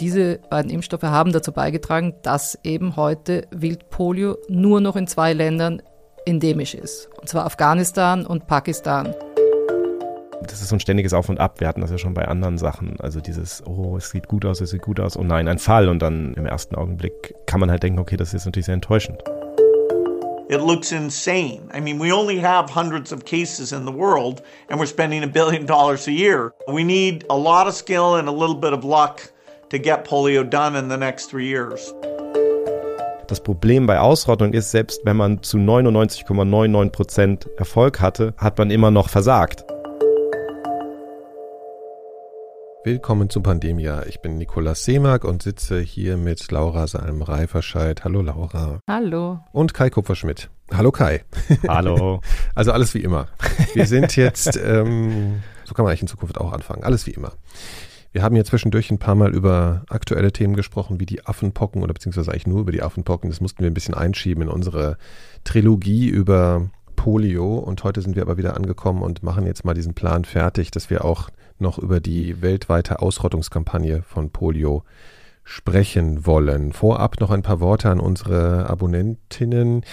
diese beiden Impfstoffe haben dazu beigetragen, dass eben heute Wildpolio nur noch in zwei Ländern endemisch ist. Und zwar Afghanistan und Pakistan. Das ist so ein ständiges Auf und Ab. Wir hatten das ja schon bei anderen Sachen. Also dieses, oh, es sieht gut aus, es sieht gut aus, oh nein, ein Fall. Und dann im ersten Augenblick kann man halt denken, okay, das ist natürlich sehr enttäuschend. It looks insane. I mean, we only have hundreds of cases in the world, and we're spending a billion dollars a year. We need a lot of skill and a little bit of luck to get polio done in the next three years. Das Problem bei Ausrottung ist, selbst wenn man zu 99,99 Prozent Erfolg hatte, hat man immer noch versagt. Willkommen zu Pandemia. Ich bin Nikolaus Seemark und sitze hier mit Laura Salm-Reiferscheid. Hallo Laura. Hallo. Und Kai Kupferschmidt. Hallo Kai. Hallo. also alles wie immer. Wir sind jetzt, ähm, so kann man eigentlich in Zukunft auch anfangen, alles wie immer. Wir haben ja zwischendurch ein paar Mal über aktuelle Themen gesprochen, wie die Affenpocken oder beziehungsweise eigentlich nur über die Affenpocken. Das mussten wir ein bisschen einschieben in unsere Trilogie über Polio und heute sind wir aber wieder angekommen und machen jetzt mal diesen Plan fertig, dass wir auch noch über die weltweite Ausrottungskampagne von Polio sprechen wollen. Vorab noch ein paar Worte an unsere Abonnentinnen.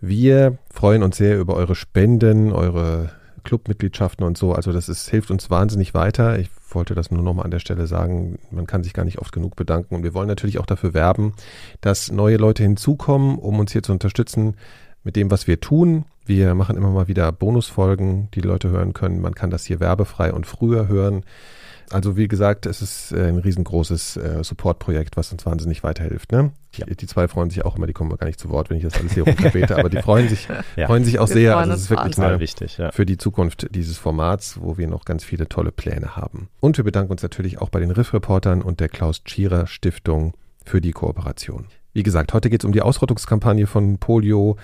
Wir freuen uns sehr über eure Spenden, eure Clubmitgliedschaften und so. Also das ist, hilft uns wahnsinnig weiter. Ich wollte das nur nochmal an der Stelle sagen. Man kann sich gar nicht oft genug bedanken. Und wir wollen natürlich auch dafür werben, dass neue Leute hinzukommen, um uns hier zu unterstützen mit dem, was wir tun. Wir machen immer mal wieder Bonusfolgen, die, die Leute hören können. Man kann das hier werbefrei und früher hören. Also wie gesagt, es ist äh, ein riesengroßes äh, Supportprojekt, was uns wahnsinnig weiterhilft. Ne? Ja. Die zwei freuen sich auch immer, die kommen gar nicht zu Wort, wenn ich das alles hier runterbete, aber die freuen sich, ja. freuen sich auch wir sehr. Also es ist wirklich eine, wichtig, ja. für die Zukunft dieses Formats, wo wir noch ganz viele tolle Pläne haben. Und wir bedanken uns natürlich auch bei den Riff-Reportern und der Klaus Tschira Stiftung für die Kooperation. Wie gesagt, heute geht es um die Ausrottungskampagne von Polio.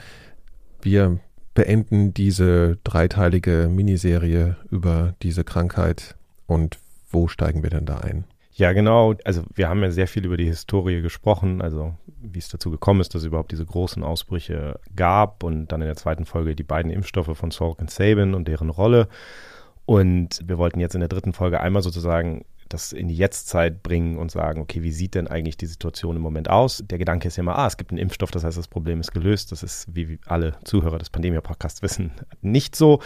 Wir beenden diese dreiteilige Miniserie über diese Krankheit und wo steigen wir denn da ein? Ja, genau. Also wir haben ja sehr viel über die Historie gesprochen, also wie es dazu gekommen ist, dass es überhaupt diese großen Ausbrüche gab und dann in der zweiten Folge die beiden Impfstoffe von Salk und Sabin und deren Rolle. Und wir wollten jetzt in der dritten Folge einmal sozusagen das in die Jetztzeit bringen und sagen, okay, wie sieht denn eigentlich die Situation im Moment aus? Der Gedanke ist ja immer, ah, es gibt einen Impfstoff, das heißt, das Problem ist gelöst. Das ist, wie alle Zuhörer des Pandemia-Podcasts wissen, nicht so.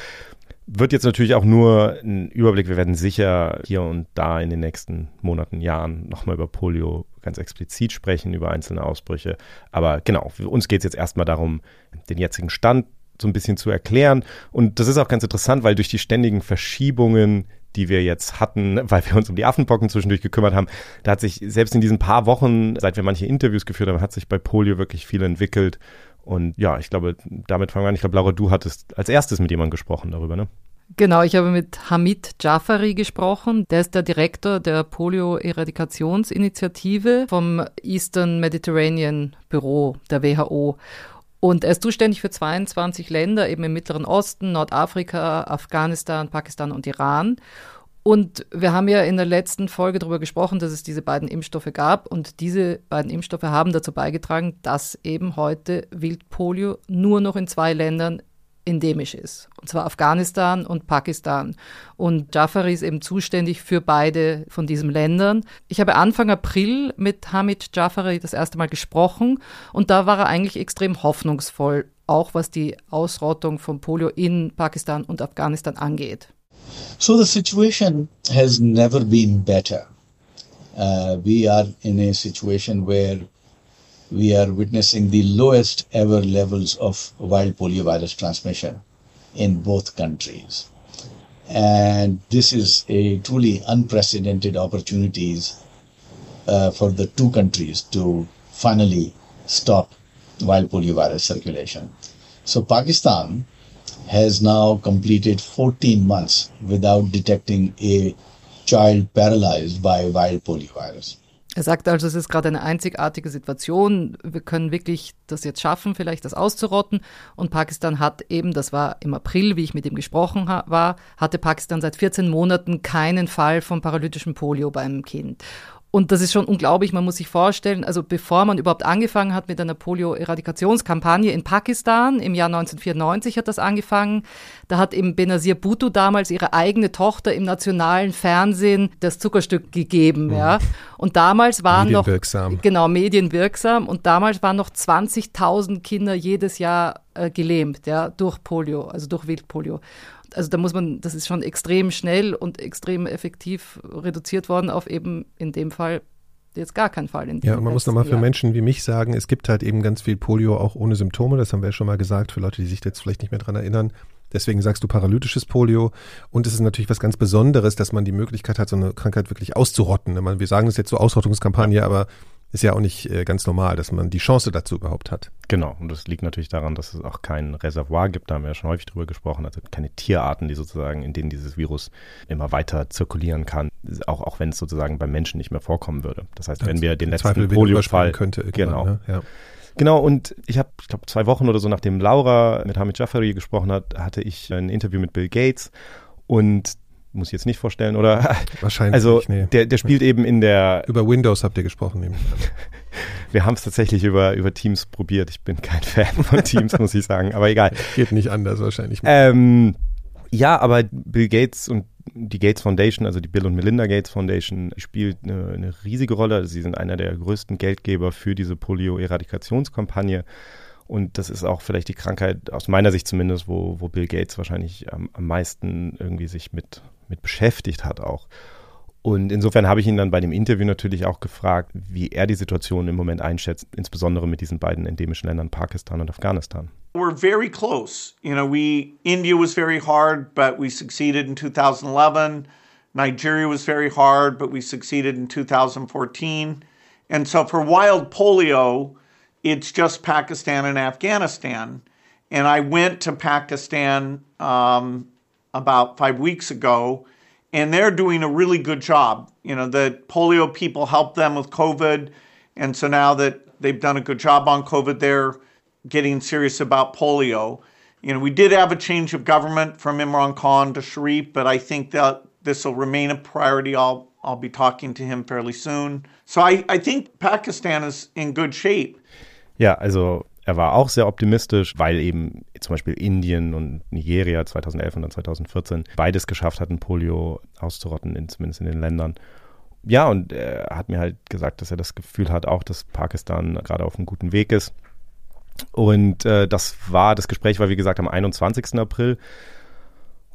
Wird jetzt natürlich auch nur ein Überblick. Wir werden sicher hier und da in den nächsten Monaten, Jahren nochmal über Polio ganz explizit sprechen, über einzelne Ausbrüche. Aber genau, für uns geht es jetzt erstmal darum, den jetzigen Stand so ein bisschen zu erklären. Und das ist auch ganz interessant, weil durch die ständigen Verschiebungen, die wir jetzt hatten, weil wir uns um die Affenpocken zwischendurch gekümmert haben, da hat sich selbst in diesen paar Wochen, seit wir manche Interviews geführt haben, hat sich bei Polio wirklich viel entwickelt. Und ja, ich glaube, damit fangen wir an. Ich glaube, Laura, du hattest als erstes mit jemandem gesprochen darüber, ne? Genau, ich habe mit Hamid Jafari gesprochen. Der ist der Direktor der Polio-Eradikationsinitiative vom Eastern Mediterranean Büro der WHO. Und er ist zuständig für 22 Länder, eben im Mittleren Osten, Nordafrika, Afghanistan, Pakistan und Iran. Und wir haben ja in der letzten Folge darüber gesprochen, dass es diese beiden Impfstoffe gab. Und diese beiden Impfstoffe haben dazu beigetragen, dass eben heute Wildpolio nur noch in zwei Ländern endemisch ist. Und zwar Afghanistan und Pakistan. Und Jafari ist eben zuständig für beide von diesen Ländern. Ich habe Anfang April mit Hamid Jafari das erste Mal gesprochen und da war er eigentlich extrem hoffnungsvoll, auch was die Ausrottung von Polio in Pakistan und Afghanistan angeht. So the situation has never been better. Uh, we are in a situation where we are witnessing the lowest ever levels of wild poliovirus transmission in both countries. And this is a truly unprecedented opportunities uh, for the two countries to finally stop wild poliovirus circulation. So Pakistan has now completed 14 months without detecting a child paralyzed by wild poliovirus. Er sagt also, es ist gerade eine einzigartige Situation. Wir können wirklich das jetzt schaffen, vielleicht das auszurotten. Und Pakistan hat eben, das war im April, wie ich mit ihm gesprochen war, hatte Pakistan seit 14 Monaten keinen Fall von paralytischem Polio beim Kind. Und das ist schon unglaublich. Man muss sich vorstellen, also bevor man überhaupt angefangen hat mit einer Polio-Eradikationskampagne in Pakistan, im Jahr 1994 hat das angefangen, da hat eben Benazir Bhutto damals ihre eigene Tochter im nationalen Fernsehen das Zuckerstück gegeben. Mhm. Ja. Und damals waren noch. Genau, medienwirksam. Und damals waren noch 20.000 Kinder jedes Jahr äh, gelähmt, ja, durch Polio, also durch Wildpolio also da muss man, das ist schon extrem schnell und extrem effektiv reduziert worden auf eben in dem Fall jetzt gar keinen Fall. In ja, und man muss nochmal für Menschen wie mich sagen, es gibt halt eben ganz viel Polio auch ohne Symptome, das haben wir ja schon mal gesagt, für Leute, die sich jetzt vielleicht nicht mehr dran erinnern. Deswegen sagst du paralytisches Polio. Und es ist natürlich was ganz Besonderes, dass man die Möglichkeit hat, so eine Krankheit wirklich auszurotten. Wir sagen das jetzt so Ausrottungskampagne, aber ist ja auch nicht äh, ganz normal, dass man die Chance dazu überhaupt hat. Genau, und das liegt natürlich daran, dass es auch kein Reservoir gibt, da haben wir ja schon häufig drüber gesprochen, also keine Tierarten, die sozusagen, in denen dieses Virus immer weiter zirkulieren kann, auch, auch wenn es sozusagen beim Menschen nicht mehr vorkommen würde. Das heißt, wenn wir den letzten Polio-Fall könnte, genau, ne? ja. Genau, und ich habe, ich glaube, zwei Wochen oder so, nachdem Laura mit Hamid Jafari gesprochen hat, hatte ich ein Interview mit Bill Gates und muss ich jetzt nicht vorstellen, oder? Wahrscheinlich. Also nee. der, der spielt eben in der. Über Windows habt ihr gesprochen, an. Wir haben es tatsächlich über, über Teams probiert. Ich bin kein Fan von Teams, muss ich sagen, aber egal. Geht nicht anders wahrscheinlich. Ähm, ja, aber Bill Gates und die Gates Foundation, also die Bill und Melinda Gates Foundation, spielt eine, eine riesige Rolle. Sie sind einer der größten Geldgeber für diese Polio-Eradikationskampagne. Und das ist auch vielleicht die Krankheit, aus meiner Sicht zumindest, wo, wo Bill Gates wahrscheinlich am, am meisten irgendwie sich mit mit beschäftigt hat auch. Und insofern habe ich ihn dann bei dem Interview natürlich auch gefragt, wie er die Situation im Moment einschätzt, insbesondere mit diesen beiden endemischen Ländern Pakistan und Afghanistan. We're very close. You know, we India was very hard, but we succeeded in 2011. Nigeria was very hard, but we succeeded in 2014. And so for wild polio, it's just Pakistan and Afghanistan. And I went to Pakistan um, about five weeks ago, and they're doing a really good job. You know, the polio people helped them with COVID, and so now that they've done a good job on COVID, they're getting serious about polio. You know, we did have a change of government from Imran Khan to Sharif, but I think that this will remain a priority. I'll I'll be talking to him fairly soon. So I, I think Pakistan is in good shape. Ja, also Er war auch sehr optimistisch, weil eben zum Beispiel Indien und Nigeria 2011 und dann 2014 beides geschafft hatten, Polio auszurotten, in, zumindest in den Ländern. Ja, und er hat mir halt gesagt, dass er das Gefühl hat, auch, dass Pakistan gerade auf einem guten Weg ist. Und äh, das war, das Gespräch war wie gesagt am 21. April.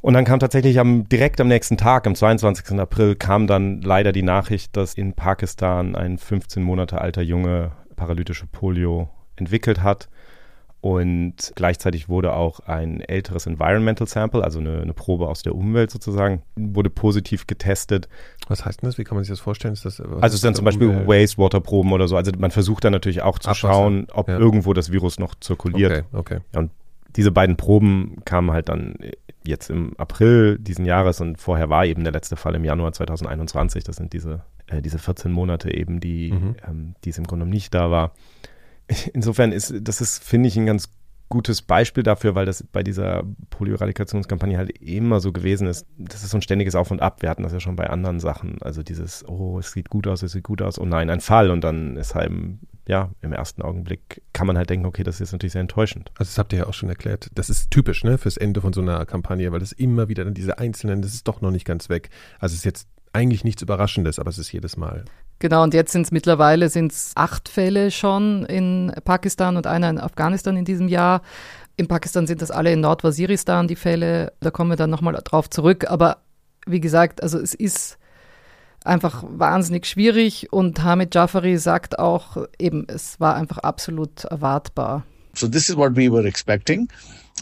Und dann kam tatsächlich am, direkt am nächsten Tag, am 22. April, kam dann leider die Nachricht, dass in Pakistan ein 15 Monate alter Junge paralytische Polio entwickelt hat. Und gleichzeitig wurde auch ein älteres Environmental Sample, also eine, eine, Probe aus der Umwelt sozusagen, wurde positiv getestet. Was heißt denn das? Wie kann man sich das vorstellen? Das, also es sind dann zum Beispiel Wastewater-Proben oder so. Also man versucht dann natürlich auch zu Abwasser. schauen, ob ja. irgendwo das Virus noch zirkuliert. Okay, okay. Und diese beiden Proben kamen halt dann jetzt im April diesen Jahres und vorher war eben der letzte Fall im Januar 2021. Das sind diese, äh, diese 14 Monate eben, die, mhm. ähm, die es im Grunde nicht da war insofern ist, das ist, finde ich, ein ganz gutes Beispiel dafür, weil das bei dieser Polio-Eradikationskampagne halt immer so gewesen ist. Das ist so ein ständiges Auf und Ab. Wir hatten das ja schon bei anderen Sachen. Also dieses, oh, es sieht gut aus, es sieht gut aus, oh nein, ein Fall. Und dann ist halt, ja, im ersten Augenblick kann man halt denken, okay, das ist natürlich sehr enttäuschend. Also das habt ihr ja auch schon erklärt. Das ist typisch, ne, fürs Ende von so einer Kampagne, weil das immer wieder dann diese einzelnen, das ist doch noch nicht ganz weg. Also es ist jetzt eigentlich nichts Überraschendes, aber es ist jedes Mal. Genau, und jetzt sind es mittlerweile sind's acht Fälle schon in Pakistan und einer in Afghanistan in diesem Jahr. In Pakistan sind das alle in Nordwaziristan die Fälle. Da kommen wir dann nochmal drauf zurück. Aber wie gesagt, also es ist einfach wahnsinnig schwierig und Hamid Jafari sagt auch eben, es war einfach absolut erwartbar. So this is what we were expecting.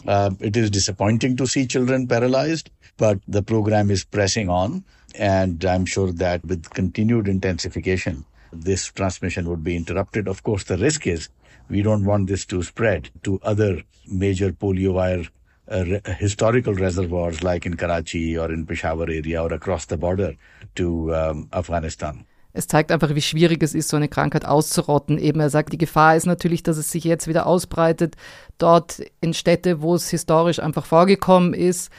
Uh, it is disappointing to see children paralyzed, but the program is pressing on. And I'm sure that with continued intensification, this transmission would be interrupted. Of course, the risk is we don't want this to spread to other major polio uh, re- historical reservoirs like in Karachi or in Peshawar area or across the border to um, Afghanistan. Es zeigt einfach, wie schwierig es ist, so eine Krankheit auszurotten. Eben, er sagt, die Gefahr ist natürlich, dass es sich jetzt wieder ausbreitet, dort in Städte, wo es historisch einfach vorgekommen ist.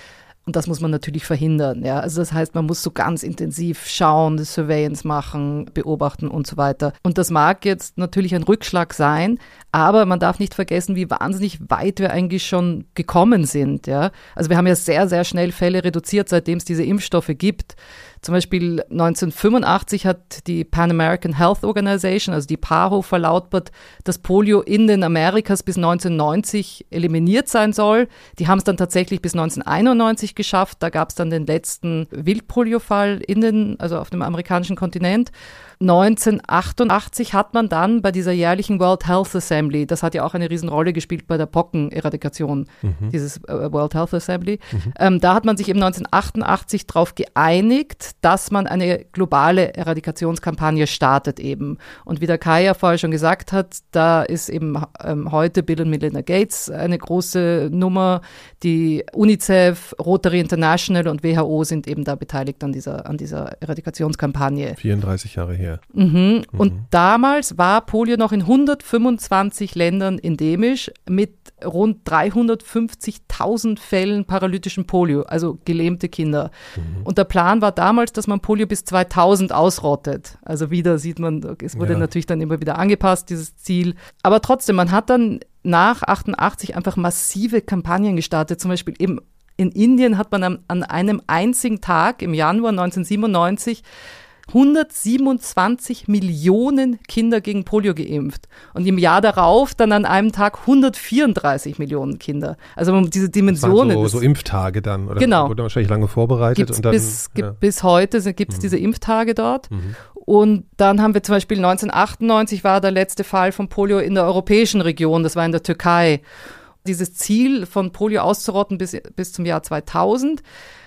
Und das muss man natürlich verhindern. Ja? Also das heißt, man muss so ganz intensiv schauen, Surveillance machen, beobachten und so weiter. Und das mag jetzt natürlich ein Rückschlag sein, aber man darf nicht vergessen, wie wahnsinnig weit wir eigentlich schon gekommen sind. Ja? Also wir haben ja sehr, sehr schnell Fälle reduziert, seitdem es diese Impfstoffe gibt. Zum Beispiel 1985 hat die Pan American Health Organization, also die PAHO, verlautbart, dass Polio in den Amerikas bis 1990 eliminiert sein soll. Die haben es dann tatsächlich bis 1991 geschafft. Da gab es dann den letzten Wildpolio-Fall in den, also auf dem amerikanischen Kontinent. 1988 hat man dann bei dieser jährlichen World Health Assembly, das hat ja auch eine Riesenrolle gespielt bei der Pockeneradikation, mhm. dieses äh, World Health Assembly, mhm. ähm, da hat man sich eben 1988 darauf geeinigt, dass man eine globale Eradikationskampagne startet eben. Und wie der Kai ja vorher schon gesagt hat, da ist eben ähm, heute Bill und Melinda Gates eine große Nummer, die UNICEF, Rotary International und WHO sind eben da beteiligt an dieser, an dieser Eradikationskampagne. 34 Jahre her. Mhm. Und mhm. damals war Polio noch in 125 Ländern endemisch mit rund 350.000 Fällen paralytischen Polio, also gelähmte Kinder. Mhm. Und der Plan war damals, dass man Polio bis 2000 ausrottet. Also wieder sieht man, es wurde ja. natürlich dann immer wieder angepasst, dieses Ziel. Aber trotzdem, man hat dann nach 88 einfach massive Kampagnen gestartet, zum Beispiel eben in Indien hat man an, an einem einzigen Tag im Januar 1997 127 Millionen Kinder gegen Polio geimpft und im Jahr darauf dann an einem Tag 134 Millionen Kinder. Also diese Dimensionen. So, so, Impftage dann, oder? Genau. Wurde wahrscheinlich lange vorbereitet. Gibt's und dann, bis, ja. bis heute gibt es mhm. diese Impftage dort. Mhm. Und dann haben wir zum Beispiel 1998 war der letzte Fall von Polio in der europäischen Region, das war in der Türkei. Dieses Ziel von Polio auszurotten bis, bis zum Jahr 2000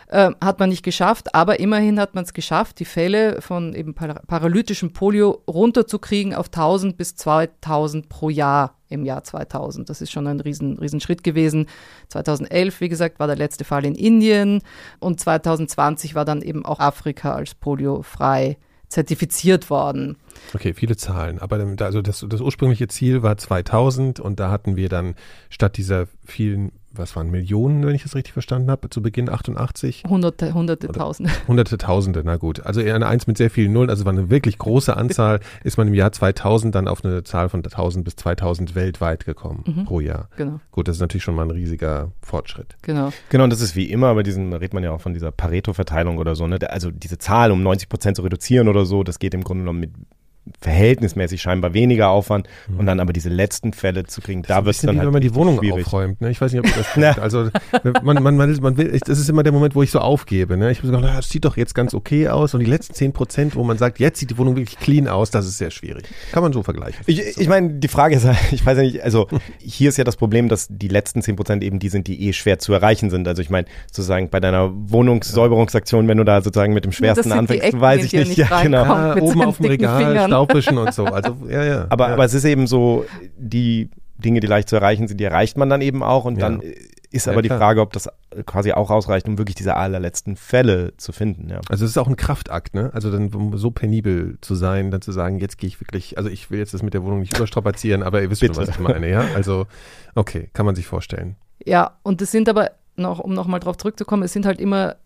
äh, hat man nicht geschafft, aber immerhin hat man es geschafft, die Fälle von eben paralytischem Polio runterzukriegen auf 1000 bis 2000 pro Jahr im Jahr 2000. Das ist schon ein riesen, riesen gewesen. 2011, wie gesagt, war der letzte Fall in Indien und 2020 war dann eben auch Afrika als poliofrei zertifiziert worden. Okay, viele Zahlen. Aber also das, das ursprüngliche Ziel war 2000 und da hatten wir dann statt dieser vielen was waren Millionen, wenn ich das richtig verstanden habe, zu Beginn 88? Hunderte, hunderte, Tausende. Hunderte, Tausende, na gut. Also eine Eins mit sehr vielen Nullen, also war eine wirklich große Anzahl, ist man im Jahr 2000 dann auf eine Zahl von 1000 bis 2000 weltweit gekommen mhm. pro Jahr. Genau. Gut, das ist natürlich schon mal ein riesiger Fortschritt. Genau. Genau, und das ist wie immer, bei diesen redet man ja auch von dieser Pareto-Verteilung oder so, ne? Also diese Zahl um 90 Prozent zu reduzieren oder so, das geht im Grunde genommen mit verhältnismäßig scheinbar weniger Aufwand mhm. und dann aber diese letzten Fälle zu kriegen, das da wird es dann wie, halt wenn man die Wohnung schwierig. aufräumt. Ne? Ich weiß nicht, ob das stimmt. also man, man, man, man will, das ist immer der Moment, wo ich so aufgebe. Ne? Ich habe gesagt, das sieht doch jetzt ganz okay aus und die letzten zehn Prozent, wo man sagt, jetzt sieht die Wohnung wirklich clean aus, das ist sehr schwierig. Kann man so vergleichen. Ich, ich meine, die Frage ist, ich weiß ja nicht, also hier ist ja das Problem, dass die letzten zehn Prozent eben die sind, die eh schwer zu erreichen sind. Also ich meine, sozusagen bei deiner Wohnungssäuberungsaktion, wenn du da sozusagen mit dem schwersten anfängst, weiß ich nicht. Ja, genau. Ja, oben auf dem Regal Staubwischen und so. Also, ja, ja. Aber, ja. aber es ist eben so, die Dinge, die leicht zu erreichen sind, die erreicht man dann eben auch und ja. dann ist aber ja, die Frage, ob das quasi auch ausreicht, um wirklich diese allerletzten Fälle zu finden. Ja. Also es ist auch ein Kraftakt, ne? Also dann so penibel zu sein, dann zu sagen, jetzt gehe ich wirklich, also ich will jetzt das mit der Wohnung nicht überstrapazieren, aber ihr wisst Bitte. schon, was ich meine, ja? Also okay, kann man sich vorstellen. Ja, und es sind aber noch, um nochmal drauf zurückzukommen, es sind halt immer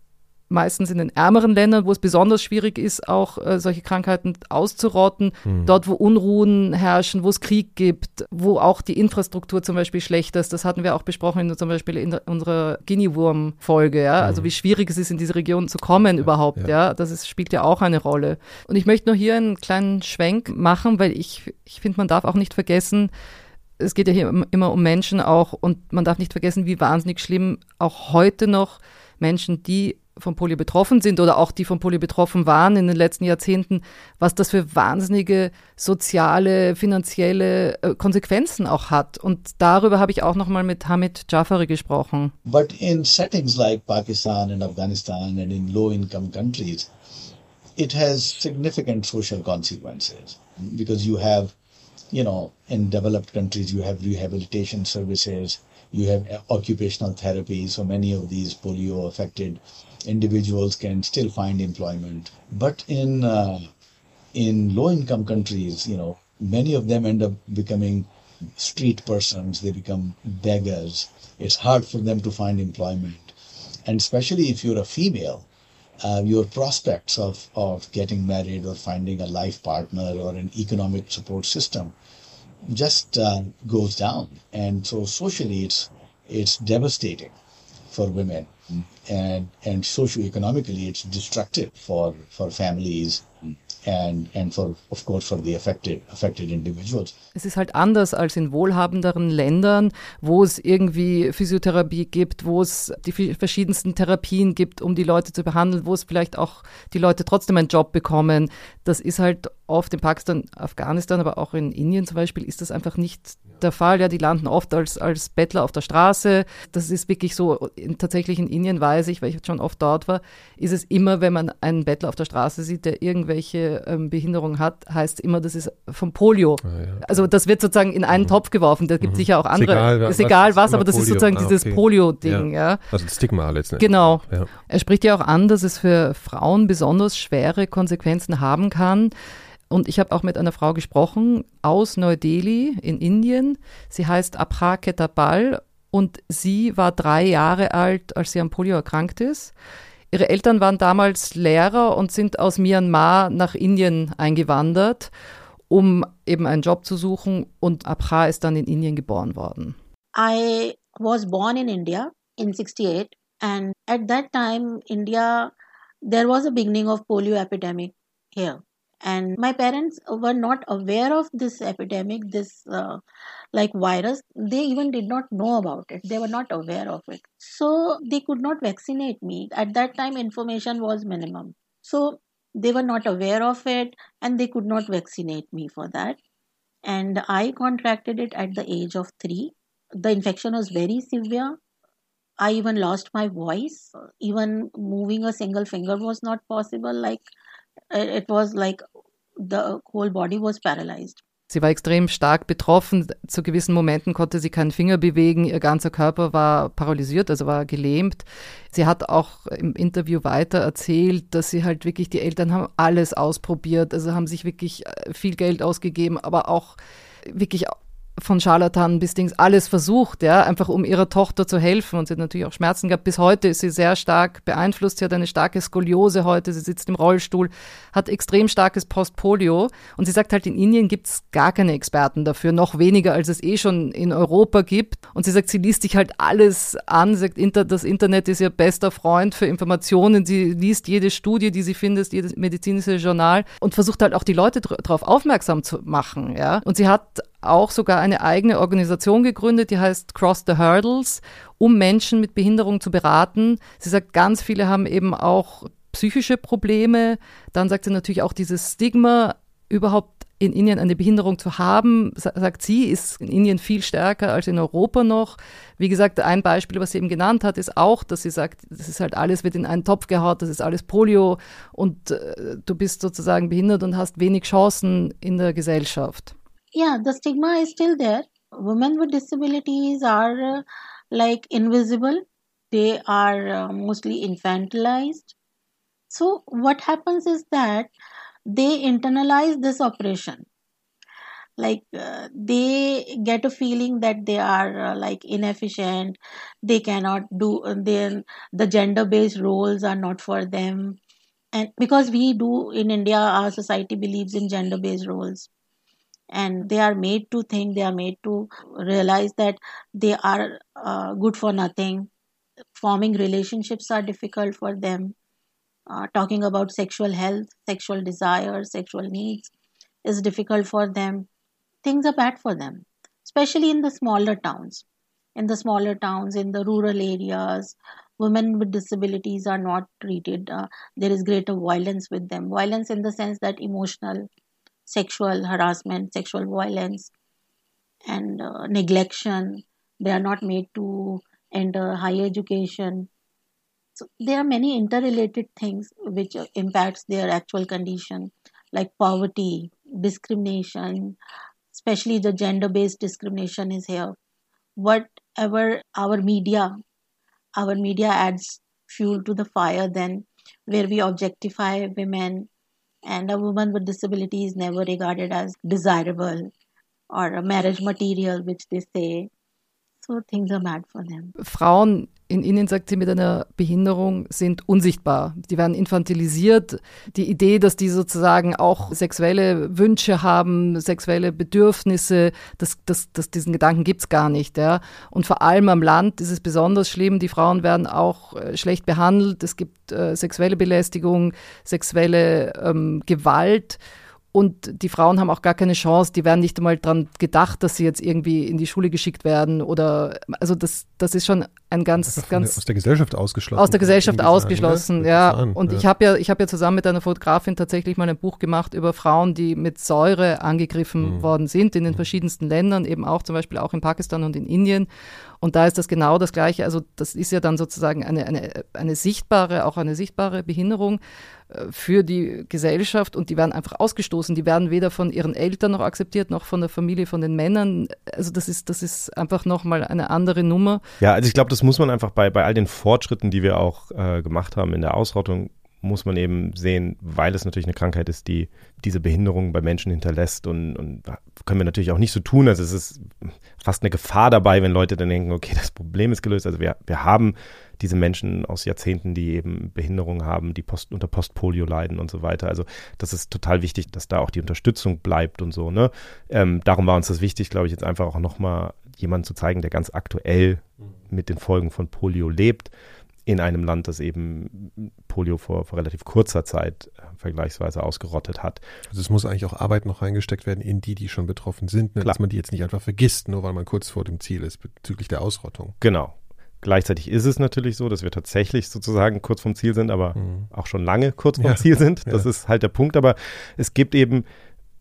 meistens in den ärmeren Ländern, wo es besonders schwierig ist, auch äh, solche Krankheiten auszurotten. Mhm. Dort, wo Unruhen herrschen, wo es Krieg gibt, wo auch die Infrastruktur zum Beispiel schlecht ist. Das hatten wir auch besprochen in, zum Beispiel in unserer Guinea-Wurm-Folge. Ja? Mhm. Also wie schwierig es ist, in diese Region zu kommen ja, überhaupt. Ja. ja, Das ist, spielt ja auch eine Rolle. Und ich möchte nur hier einen kleinen Schwenk machen, weil ich, ich finde, man darf auch nicht vergessen, es geht ja hier immer um Menschen auch und man darf nicht vergessen, wie wahnsinnig schlimm auch heute noch Menschen, die von Polio betroffen sind oder auch die von Polio betroffen waren in den letzten Jahrzehnten, was das für wahnsinnige soziale, finanzielle äh, Konsequenzen auch hat. Und darüber habe ich auch nochmal mit Hamid Jafari gesprochen. But in settings like Pakistan and Afghanistan and in low-income countries, it has significant social consequences because you have, you know, in developed countries you have rehabilitation services, you have occupational therapy. So many of these polio affected individuals can still find employment. But in uh, in low income countries, you know, many of them end up becoming street persons. They become beggars. It's hard for them to find employment. and especially if you're a female, uh, your prospects of, of getting married or finding a life partner or an economic support system just uh, goes down. And so socially, it's it's devastating for women, and and socioeconomically, it's destructive for for families and and for of course for the affected affected individuals. Es ist halt anders als in wohlhabenderen Ländern, wo es irgendwie Physiotherapie gibt, wo es die verschiedensten Therapien gibt, um die Leute zu behandeln, wo es vielleicht auch die Leute trotzdem einen Job bekommen. Das ist halt oft in Pakistan, Afghanistan, aber auch in Indien zum Beispiel ist das einfach nicht der Fall. Ja, die landen oft als, als Bettler auf der Straße. Das ist wirklich so, in, tatsächlich in Indien weiß ich, weil ich schon oft dort war, ist es immer, wenn man einen Bettler auf der Straße sieht, der irgendwelche ähm, Behinderung hat, heißt es immer, das ist vom Polio. Ah, ja. Also das wird sozusagen in einen mhm. Topf geworfen. Da gibt es mhm. sicher auch andere. Ist egal, ist egal was, aber das Polio. ist sozusagen ah, dieses okay. Polio-Ding. Ja. ja. Also ein Stigma letztendlich. Genau. Ja. Er spricht ja auch an, dass es für Frauen besonders schwere Konsequenzen haben kann. Und ich habe auch mit einer Frau gesprochen aus Neu-Delhi in Indien. Sie heißt Abha Ketabal und sie war drei Jahre alt, als sie an Polio erkrankt ist. Ihre Eltern waren damals Lehrer und sind aus Myanmar nach Indien eingewandert, um eben einen Job zu suchen. Und Abha ist dann in Indien geboren worden. I was born in India in 68 and at that time India there was a beginning of polio epidemic here. And my parents were not aware of this epidemic this uh, like virus. They even did not know about it. They were not aware of it. So they could not vaccinate me. At that time information was minimum. So they were not aware of it and they could not vaccinate me for that. And i contracted it at the age of 3 the infection was very severe. I even lost my voice. Even moving a single finger was not possible like it was like the whole body was paralyzed. Sie war extrem stark betroffen. Zu gewissen Momenten konnte sie keinen Finger bewegen. Ihr ganzer Körper war paralysiert, also war gelähmt. Sie hat auch im Interview weiter erzählt, dass sie halt wirklich, die Eltern haben alles ausprobiert, also haben sich wirklich äh, viel Geld ausgegeben, aber auch wirklich von Scharlatan bis Dings alles versucht, ja, einfach um ihrer Tochter zu helfen. Und sie hat natürlich auch Schmerzen gehabt. Bis heute ist sie sehr stark beeinflusst. Sie hat eine starke Skoliose heute. Sie sitzt im Rollstuhl, hat extrem starkes Postpolio. Und sie sagt halt, in Indien gibt es gar keine Experten dafür, noch weniger, als es eh schon in Europa gibt. Und sie sagt, sie liest sich halt alles an. Sie sagt, das Internet ist ihr bester Freund für Informationen. Sie liest jede Studie, die sie findet, jedes medizinische Journal und versucht halt auch die Leute darauf aufmerksam zu machen, ja. Und sie hat auch sogar eine eigene Organisation gegründet, die heißt Cross the Hurdles, um Menschen mit Behinderung zu beraten. Sie sagt, ganz viele haben eben auch psychische Probleme. Dann sagt sie natürlich auch dieses Stigma, überhaupt in Indien eine Behinderung zu haben, sagt sie, ist in Indien viel stärker als in Europa noch. Wie gesagt, ein Beispiel, was sie eben genannt hat, ist auch, dass sie sagt, das ist halt alles wird in einen Topf gehaut, das ist alles Polio und äh, du bist sozusagen behindert und hast wenig Chancen in der Gesellschaft. Yeah the stigma is still there. Women with disabilities are uh, like invisible. They are uh, mostly infantilized. So what happens is that they internalize this operation. Like uh, they get a feeling that they are uh, like inefficient. They cannot do then the gender based roles are not for them. And because we do in india our society believes in gender based roles and they are made to think they are made to realize that they are uh, good for nothing. Forming relationships are difficult for them. Uh, talking about sexual health sexual desires sexual needs is difficult for them. Things are bad for them especially in the smaller towns. In the smaller towns in the rural areas women with disabilities are not treated uh, there is greater violence with them. Violence in the sense that emotional sexual harassment, sexual violence, and uh, neglection. They are not made to enter higher education. So there are many interrelated things which uh, impacts their actual condition, like poverty, discrimination, especially the gender-based discrimination is here. Whatever our media, our media adds fuel to the fire. Then where we objectify women and a woman with disability is never regarded as desirable or a marriage material, which they say. So things are bad for them. Frauen in ihnen, sagt sie, mit einer Behinderung sind unsichtbar. Die werden infantilisiert. Die Idee, dass die sozusagen auch sexuelle Wünsche haben, sexuelle Bedürfnisse, das, das, das, diesen Gedanken gibt's gar nicht. Ja. Und vor allem am Land ist es besonders schlimm. Die Frauen werden auch äh, schlecht behandelt. Es gibt äh, sexuelle Belästigung, sexuelle ähm, Gewalt. Und die Frauen haben auch gar keine Chance, die werden nicht einmal daran gedacht, dass sie jetzt irgendwie in die Schule geschickt werden oder also das, das ist schon ein ganz, ganz der, aus der Gesellschaft ausgeschlossen. Aus der Gesellschaft ausgeschlossen, ja. An, Und ja. ich habe ja, ich habe ja zusammen mit einer Fotografin tatsächlich mal ein Buch gemacht über Frauen, die mit Säure angegriffen Mhm. worden sind in den verschiedensten Ländern, eben auch zum Beispiel auch in Pakistan und in Indien. Und da ist das genau das Gleiche. Also das ist ja dann sozusagen eine, eine, eine sichtbare, auch eine sichtbare Behinderung für die Gesellschaft und die werden einfach ausgestoßen. Die werden weder von ihren Eltern noch akzeptiert, noch von der Familie, von den Männern. Also das ist, das ist einfach nochmal eine andere Nummer. Ja, also ich glaube, das muss man einfach bei, bei all den Fortschritten, die wir auch äh, gemacht haben in der Ausrottung, muss man eben sehen, weil es natürlich eine Krankheit ist, die diese Behinderung bei Menschen hinterlässt und, und können wir natürlich auch nicht so tun. Also es ist fast eine Gefahr dabei, wenn Leute dann denken, okay, das Problem ist gelöst. Also wir, wir haben diese Menschen aus Jahrzehnten, die eben Behinderungen haben, die Post, unter Postpolio leiden und so weiter. Also das ist total wichtig, dass da auch die Unterstützung bleibt und so. Ne? Ähm, darum war uns das wichtig, glaube ich, jetzt einfach auch nochmal jemanden zu zeigen, der ganz aktuell mit den Folgen von Polio lebt in einem Land, das eben Polio vor, vor relativ kurzer Zeit äh, vergleichsweise ausgerottet hat. Also es muss eigentlich auch Arbeit noch reingesteckt werden in die, die schon betroffen sind, ne? Dass man die jetzt nicht einfach vergisst, nur weil man kurz vor dem Ziel ist bezüglich der Ausrottung. Genau. Gleichzeitig ist es natürlich so, dass wir tatsächlich sozusagen kurz vom Ziel sind, aber Mhm. auch schon lange kurz vom Ja, Ziel sind. Das ja. ist halt der Punkt. Aber es gibt eben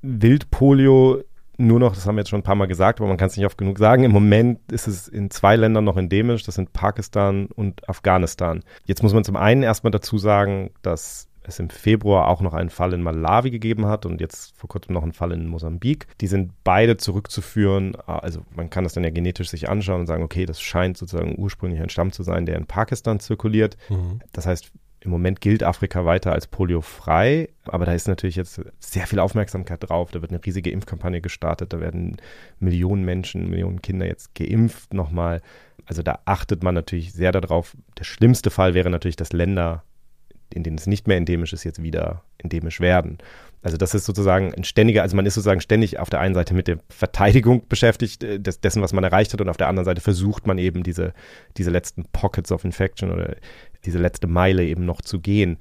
Wildpolio nur noch, das haben wir jetzt schon ein paar Mal gesagt, aber man kann es nicht oft genug sagen. Im Moment ist es in zwei Ländern noch endemisch, das sind Pakistan und Afghanistan. Jetzt muss man zum einen erstmal dazu sagen, dass es im Februar auch noch einen Fall in Malawi gegeben hat und jetzt vor kurzem noch einen Fall in Mosambik. Die sind beide zurückzuführen. Also man kann das dann ja genetisch sich anschauen und sagen, okay, das scheint sozusagen ursprünglich ein Stamm zu sein, der in Pakistan zirkuliert. Mhm. Das heißt, im Moment gilt Afrika weiter als poliofrei, aber da ist natürlich jetzt sehr viel Aufmerksamkeit drauf. Da wird eine riesige Impfkampagne gestartet, da werden Millionen Menschen, Millionen Kinder jetzt geimpft nochmal. Also da achtet man natürlich sehr darauf. Der schlimmste Fall wäre natürlich, dass Länder, in denen es nicht mehr endemisch ist, jetzt wieder endemisch werden. Also das ist sozusagen ein ständiger, also man ist sozusagen ständig auf der einen Seite mit der Verteidigung beschäftigt, äh, des, dessen, was man erreicht hat, und auf der anderen Seite versucht man eben diese, diese letzten Pockets of Infection oder diese letzte Meile eben noch zu gehen.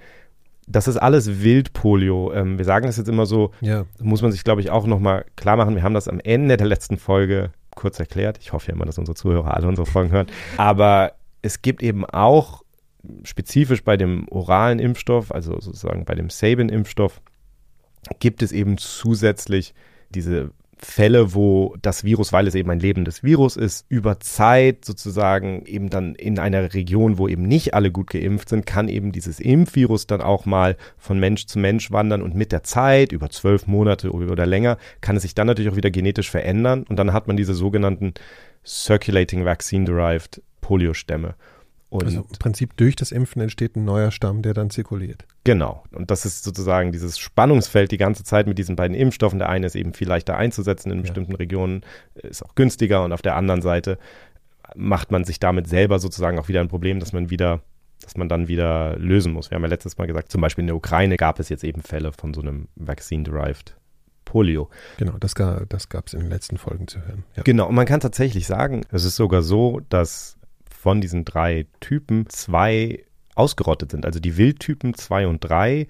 Das ist alles Wildpolio. Ähm, wir sagen das jetzt immer so, Ja, muss man sich, glaube ich, auch nochmal klar machen. Wir haben das am Ende der letzten Folge kurz erklärt. Ich hoffe ja immer, dass unsere Zuhörer alle unsere Folgen hören. Aber es gibt eben auch spezifisch bei dem oralen Impfstoff, also sozusagen bei dem Sabin-Impfstoff, gibt es eben zusätzlich diese Fälle, wo das Virus, weil es eben ein lebendes Virus ist, über Zeit sozusagen eben dann in einer Region, wo eben nicht alle gut geimpft sind, kann eben dieses Impfvirus dann auch mal von Mensch zu Mensch wandern und mit der Zeit, über zwölf Monate oder länger, kann es sich dann natürlich auch wieder genetisch verändern und dann hat man diese sogenannten Circulating Vaccine-Derived Poliostämme. Und also im Prinzip durch das Impfen entsteht ein neuer Stamm, der dann zirkuliert. Genau. Und das ist sozusagen dieses Spannungsfeld die ganze Zeit mit diesen beiden Impfstoffen. Der eine ist eben viel leichter einzusetzen in Ja. bestimmten Regionen, ist auch günstiger und auf der anderen Seite macht man sich damit selber sozusagen auch wieder ein Problem, dass man wieder, dass man dann wieder lösen muss. Wir haben ja letztes Mal gesagt, zum Beispiel in der Ukraine gab es jetzt eben Fälle von so einem Vaccine-derived Polio. Genau, das, ga, das gab es in den letzten Folgen zu hören. Ja. Genau, und man kann tatsächlich sagen, es ist sogar so, dass von diesen drei Typen zwei ausgerottet sind. Also die Wildtypen 2 und 3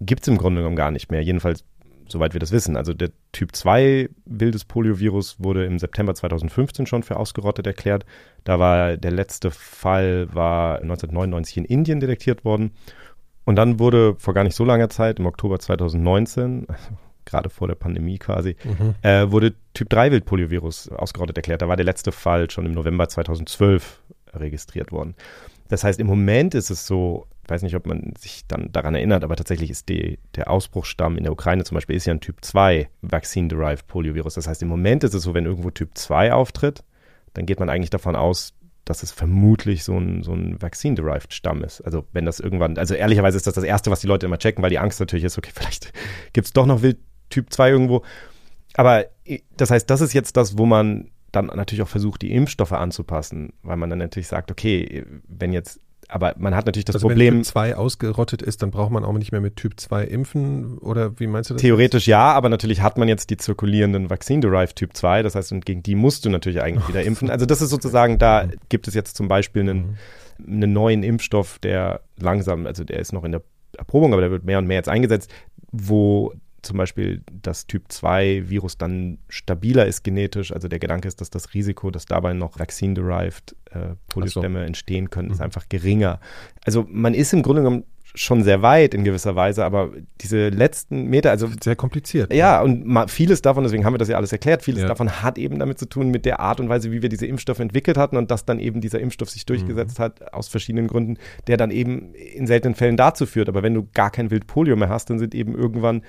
gibt es im Grunde genommen gar nicht mehr. Jedenfalls, soweit wir das wissen. Also der Typ 2 wildes Poliovirus wurde im September 2015 schon für ausgerottet erklärt. Da war der letzte Fall war 1999 in Indien detektiert worden. Und dann wurde vor gar nicht so langer Zeit, im Oktober 2019, gerade vor der Pandemie quasi, Mhm. äh, wurde Typ 3 Wildpoliovirus ausgerottet erklärt. Da war der letzte Fall schon im November 2012 registriert worden. Das heißt, im Moment ist es so, ich weiß nicht, ob man sich dann daran erinnert, aber tatsächlich ist die, der Ausbruchsstamm in der Ukraine zum Beispiel ist ja ein Typ 2 Vaccine-Derived Poliovirus. Das heißt, im Moment ist es so, wenn irgendwo Typ 2 auftritt, dann geht man eigentlich davon aus, dass es vermutlich so ein, so ein Vaccine-derived Stamm ist. Also wenn das irgendwann, also ehrlicherweise ist das das Erste, was die Leute immer checken, weil die Angst natürlich ist, okay, vielleicht gibt es doch noch Wild Typ 2 irgendwo. Aber das heißt, das ist jetzt das, wo man dann natürlich auch versucht, die Impfstoffe anzupassen, weil man dann natürlich sagt, okay, wenn jetzt aber man hat natürlich das also Problem. Wenn Typ 2 ausgerottet ist, dann braucht man auch nicht mehr mit Typ 2 impfen oder wie meinst du das? Theoretisch ja, aber natürlich hat man jetzt die zirkulierenden Vaccine-Derived Typ 2, das heißt, und gegen die musst du natürlich eigentlich wieder impfen. Also das ist sozusagen, da gibt es jetzt zum Beispiel einen, mhm. einen neuen Impfstoff, der langsam, also der ist noch in der Erprobung, aber der wird mehr und mehr jetzt eingesetzt, wo zum Beispiel das Typ-2-Virus dann stabiler ist genetisch. Also der Gedanke ist, dass das Risiko, dass dabei noch Vaccine-derived äh, Poliostämme so. entstehen können, ist mhm. einfach geringer. Also man ist im Grunde genommen schon sehr weit in gewisser Weise, aber diese letzten Meter, also sehr kompliziert. Ja, und mal, vieles davon, deswegen haben wir das ja alles erklärt, vieles ja. davon hat eben damit zu tun mit der Art und Weise, wie wir diese Impfstoffe entwickelt hatten und dass dann eben dieser Impfstoff sich durchgesetzt mhm. hat aus verschiedenen Gründen, der dann eben in seltenen Fällen dazu führt. Aber wenn du gar kein Wildpolio mehr hast, dann sind eben irgendwann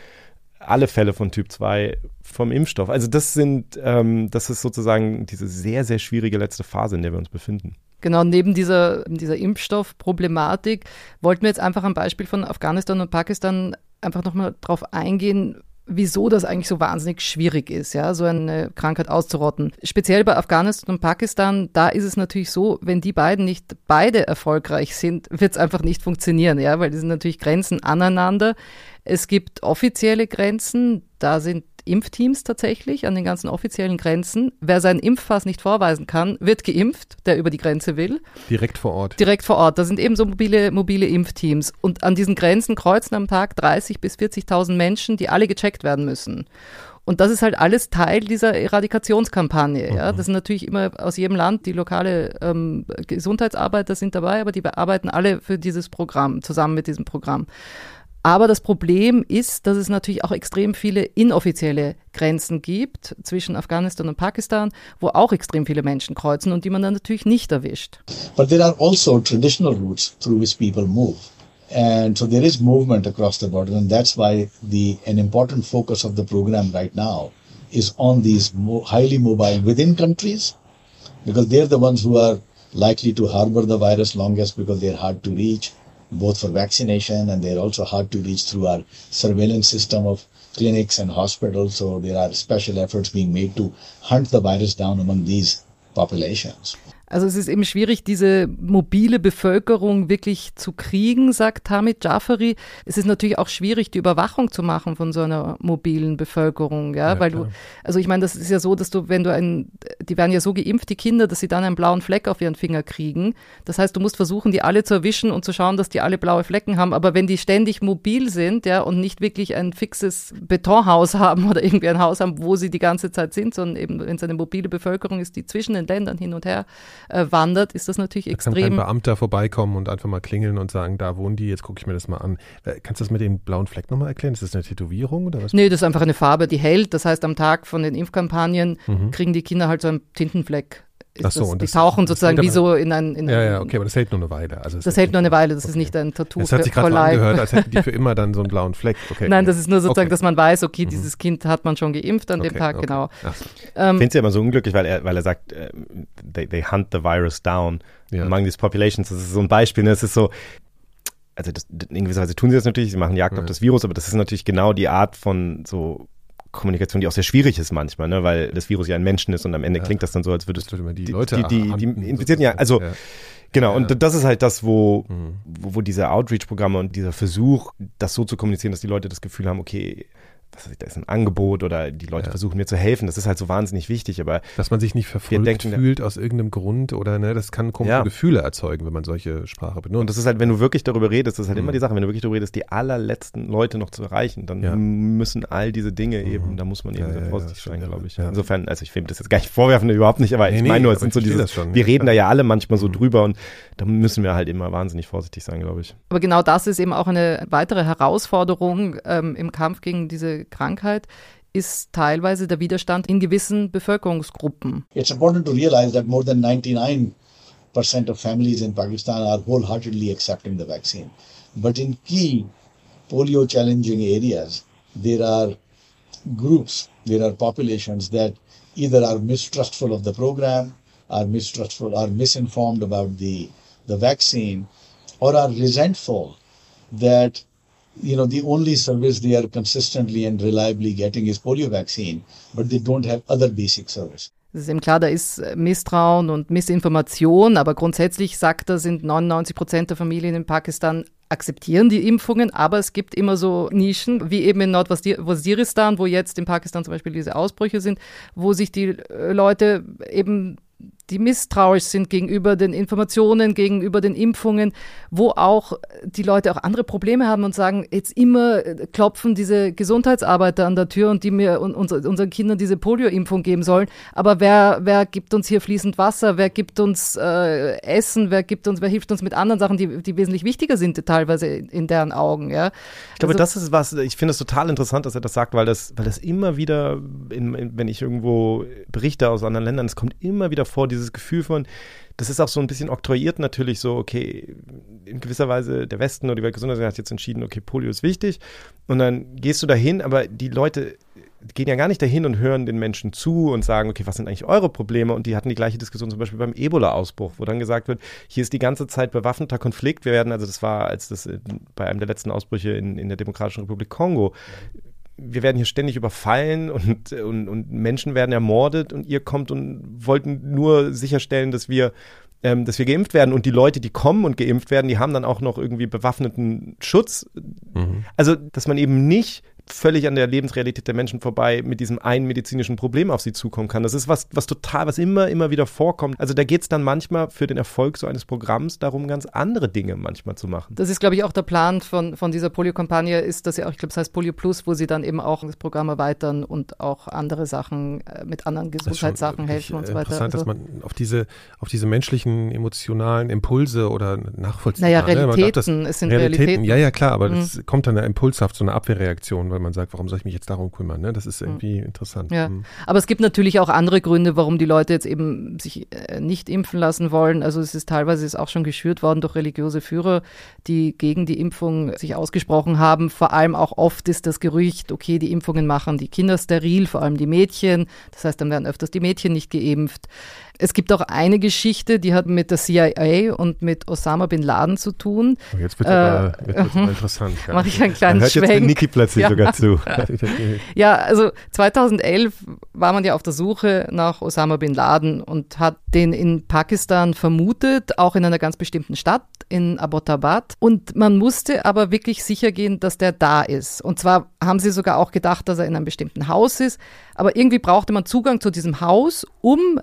alle Fälle von Typ 2 vom Impfstoff. Also das sind, ähm, das ist sozusagen diese sehr, sehr schwierige letzte Phase, in der wir uns befinden. Genau, neben dieser, dieser Impfstoffproblematik wollten wir jetzt einfach am Beispiel von Afghanistan und Pakistan einfach nochmal drauf eingehen, wieso das eigentlich so wahnsinnig schwierig ist, ja, so eine Krankheit auszurotten. Speziell bei Afghanistan und Pakistan, da ist es natürlich so, wenn die beiden nicht beide erfolgreich sind, wird es einfach nicht funktionieren, ja, weil die sind natürlich Grenzen aneinander. Es gibt offizielle Grenzen, da sind Impfteams tatsächlich an den ganzen offiziellen Grenzen. Wer seinen Impfpass nicht vorweisen kann, wird geimpft, der über die Grenze will. Direkt vor Ort. Direkt vor Ort. Da sind eben so mobile, mobile Impfteams. Und an diesen Grenzen kreuzen am Tag 30.000 bis 40.000 Menschen, die alle gecheckt werden müssen. Und das ist halt alles Teil dieser Eradikationskampagne. Ja? Mhm. Das sind natürlich immer aus jedem Land die lokale ähm, Gesundheitsarbeiter sind dabei, aber die bearbeiten alle für dieses Programm, zusammen mit diesem Programm. Aber das Problem ist, dass es natürlich auch extrem viele inoffizielle Grenzen gibt zwischen Afghanistan und Pakistan, wo auch extrem viele Menschen kreuzen und die man dann natürlich nicht erwischt. But there are also traditional routes through which people move. And so there is movement across the border, and that's why the an important focus of the program right now is on these highly mobile within countries, because they're the ones who are likely to harbor the virus longest because they're hard to reach both for vaccination and they're also hard to reach through our surveillance system of clinics and hospitals. So there are special efforts being made to hunt the virus down among these populations. Also es ist eben schwierig, diese mobile Bevölkerung wirklich zu kriegen, sagt Hamid Jafari. Es ist natürlich auch schwierig, die Überwachung zu machen von so einer mobilen Bevölkerung, ja, ja weil klar. du, also ich meine, das ist ja so, dass du, wenn du ein, die werden ja so geimpft, die Kinder, dass sie dann einen blauen Fleck auf ihren Finger kriegen. Das heißt, du musst versuchen, die alle zu erwischen und zu schauen, dass die alle blaue Flecken haben. Aber wenn die ständig mobil sind, ja, und nicht wirklich ein fixes Betonhaus haben oder irgendwie ein Haus haben, wo sie die ganze Zeit sind, sondern eben, wenn es eine mobile Bevölkerung ist, die zwischen den Ländern hin und her äh, wandert, ist das natürlich da extrem. Kann kein Beamter vorbeikommen und einfach mal klingeln und sagen, da wohnen die, jetzt gucke ich mir das mal an. Äh, kannst du das mit dem blauen Fleck nochmal erklären? Ist das eine Tätowierung oder was? Nee, das ist einfach eine Farbe, die hält. Das heißt, am Tag von den Impfkampagnen mhm. kriegen die Kinder halt so einen Tintenfleck Ach so, das, und die das, tauchen sozusagen wie so in ein. In ja, ja, okay, aber das hält nur eine Weile. Also das hält nur eine Weile, das okay. ist nicht ein Tattoo. Das hat sich gerade angehört, als hätten die für immer dann so einen blauen Fleck. Okay. Nein, das ist nur sozusagen, okay. dass man weiß, okay, mhm. dieses Kind hat man schon geimpft an okay, dem Tag, genau. So. Ähm, ich finde es ja immer so unglücklich, weil er, weil er sagt, uh, they, they hunt the virus down ja. among these populations. Das ist so ein Beispiel. Ne? Es ist so, also das, in gewisser Weise tun sie das natürlich, sie machen Jagd ja. auf das Virus, aber das ist natürlich genau die Art von so Kommunikation, die auch sehr schwierig ist manchmal, ne? weil das Virus ja ein Menschen ist und am Ende ja. klingt das dann so, als würdest du die, die Leute die, die, die, die Infizierten ja, also ja. Genau, ja. und das ist halt das, wo, mhm. wo, wo diese Outreach-Programme und dieser Versuch, das so zu kommunizieren, dass die Leute das Gefühl haben, okay, was da ist ein Angebot oder die Leute ja. versuchen mir zu helfen. Das ist halt so wahnsinnig wichtig, aber dass man sich nicht verfolgt denken, fühlt aus irgendeinem Grund oder ne, das kann komische ja. Gefühle erzeugen, wenn man solche Sprache benutzt. Und das ist halt, wenn du wirklich darüber redest, das ist halt mhm. immer die Sache, wenn du wirklich darüber redest, die allerletzten Leute noch zu erreichen, dann ja. müssen all diese Dinge mhm. eben, da muss man eben sehr vorsichtig sein, glaube ich. Insofern, also ich will das jetzt gar nicht vorwerfen, überhaupt nicht, aber nee, ich meine nur, es sind so diese, wir reden da ja alle manchmal so mhm. drüber und da müssen wir halt immer wahnsinnig vorsichtig sein, glaube ich. Aber genau das ist eben auch eine weitere Herausforderung ähm, im Kampf gegen diese Krankheit ist teilweise der Widerstand in gewissen Bevölkerungsgruppen. It's important to realize that more than 99% of families in Pakistan are wholeheartedly accepting the vaccine. But in key polio challenging areas, there are groups, there are populations that either are mistrustful of the program, are mistrustful, are misinformed about the, the vaccine, or are resentful that you know, the only service they are consistently and reliably getting is polio vaccine, but they don't have other basic service. Es ist eben klar, da ist Misstrauen und Missinformation, aber grundsätzlich sagt er, sind 99 Prozent der Familien in Pakistan akzeptieren die Impfungen, aber es gibt immer so Nischen, wie eben in Nordwaziristan, wo jetzt in Pakistan zum Beispiel diese Ausbrüche sind, wo sich die Leute eben die misstrauisch sind gegenüber den Informationen, gegenüber den Impfungen, wo auch die Leute auch andere Probleme haben und sagen, jetzt immer klopfen diese Gesundheitsarbeiter an der Tür und die mir und unseren Kindern diese Polio-Impfung geben sollen. Aber wer, wer gibt uns hier fließend Wasser? Wer gibt uns äh, Essen? Wer gibt uns, wer hilft uns mit anderen Sachen, die, die wesentlich wichtiger sind, teilweise in deren Augen, ja? Ich glaube, also, das ist was, ich finde es total interessant, dass er das sagt, weil das, weil das immer wieder, in, in, wenn ich irgendwo berichte aus anderen Ländern, es kommt immer wieder vor, dieses Gefühl von, das ist auch so ein bisschen oktroyiert natürlich so, okay, in gewisser Weise der Westen oder die Weltgesundheitsorganisation hat jetzt entschieden, okay, Polio ist wichtig und dann gehst du dahin, aber die Leute gehen ja gar nicht dahin und hören den Menschen zu und sagen, okay, was sind eigentlich eure Probleme? Und die hatten die gleiche Diskussion zum Beispiel beim Ebola-Ausbruch, wo dann gesagt wird, hier ist die ganze Zeit bewaffneter Konflikt. Wir werden, also das war, als das bei einem der letzten Ausbrüche in, in der Demokratischen Republik Kongo, wir werden hier ständig überfallen und, und, und Menschen werden ermordet und ihr kommt und wollten nur sicherstellen, dass wir ähm, dass wir geimpft werden und die Leute, die kommen und geimpft werden, die haben dann auch noch irgendwie bewaffneten Schutz. Mhm. Also, dass man eben nicht völlig an der Lebensrealität der Menschen vorbei mit diesem einen medizinischen Problem auf sie zukommen kann. Das ist was, was total, was immer, immer wieder vorkommt. Also da geht es dann manchmal für den Erfolg so eines Programms darum, ganz andere Dinge manchmal zu machen. Das ist, glaube ich, auch der Plan von, von dieser Polio-Kampagne, ist, dass sie auch, ich glaube, es heißt Polio Plus, wo sie dann eben auch das Programm erweitern und auch andere Sachen äh, mit anderen Gesundheitssachen helfen und so weiter. Interessant, also, dass man auf diese, auf diese menschlichen, emotionalen Impulse oder nachvollziehen naja. Naja, Realitäten, ne? es sind Realitäten, Realitäten. Ja, ja, klar, aber mhm. das kommt dann ja impulshaft, so eine Abwehrreaktion weil man sagt, warum soll ich mich jetzt darum kümmern? Ne? Das ist hm. irgendwie mhm. interessant. Ja. Mhm. Aber es gibt natürlich auch andere Gründe, warum die Leute jetzt eben sich äh, nicht impfen lassen wollen. Also es ist teilweise ist auch schon geschürt worden durch religiöse Führer, die gegen die Impfung sich ausgesprochen haben. Vor allem auch oft ist das Gerücht, okay, die Impfungen machen die Kinder steril, vor allem die Mädchen. Das heißt, dann werden öfters die Mädchen nicht geimpft. Es gibt auch eine Geschichte, die hat mit der CIA und mit Osama bin Laden zu tun. Oh, jetzt wird es äh, aber, interessant. Ja. Mache ich einen kleinen Man hört Schwenk. jetzt Niki plötzlich ja. sogar zu. ja, also 2011 war man ja auf der Suche nach Osama bin Laden und hat den in Pakistan vermutet, auch in einer ganz bestimmten Stadt, in Abbottabad. Und man musste aber wirklich sicher gehen, dass der da ist. Und zwar haben sie sogar auch gedacht, dass er in einem bestimmten Haus ist. Aber irgendwie brauchte man Zugang zu diesem Haus, um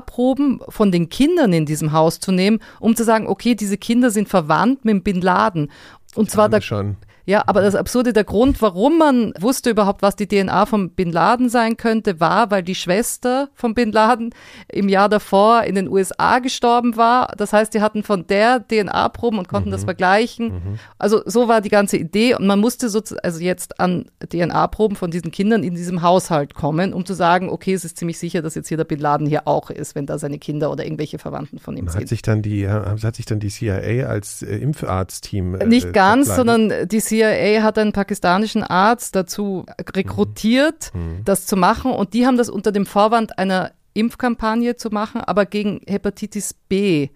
DNA-Proben von den Kindern in diesem Haus zu nehmen, um zu sagen, okay, diese Kinder sind verwandt mit Bin Laden. Und zwar da, schon. Ja, aber das Absurde, der Grund, warum man wusste überhaupt, was die DNA von Bin Laden sein könnte, war, weil die Schwester von Bin Laden im Jahr davor in den USA gestorben war. Das heißt, die hatten von der DNA-Proben und konnten mhm. das vergleichen. Mhm. Also so war die ganze Idee und man musste so, also jetzt an DNA-Proben von diesen Kindern in diesem Haushalt kommen, um zu sagen, okay, es ist ziemlich sicher, dass jetzt hier der Bin Laden hier auch ist, wenn da seine Kinder oder irgendwelche Verwandten von ihm hat sind. Sich dann die, hat sich dann die CIA als äh, Impfarztteam äh, Nicht ganz, sondern die CIA CIA hat einen pakistanischen Arzt dazu rekrutiert, mhm. mhm. das zu machen. Und die haben das unter dem Vorwand einer Impfkampagne zu machen, aber gegen Hepatitis B.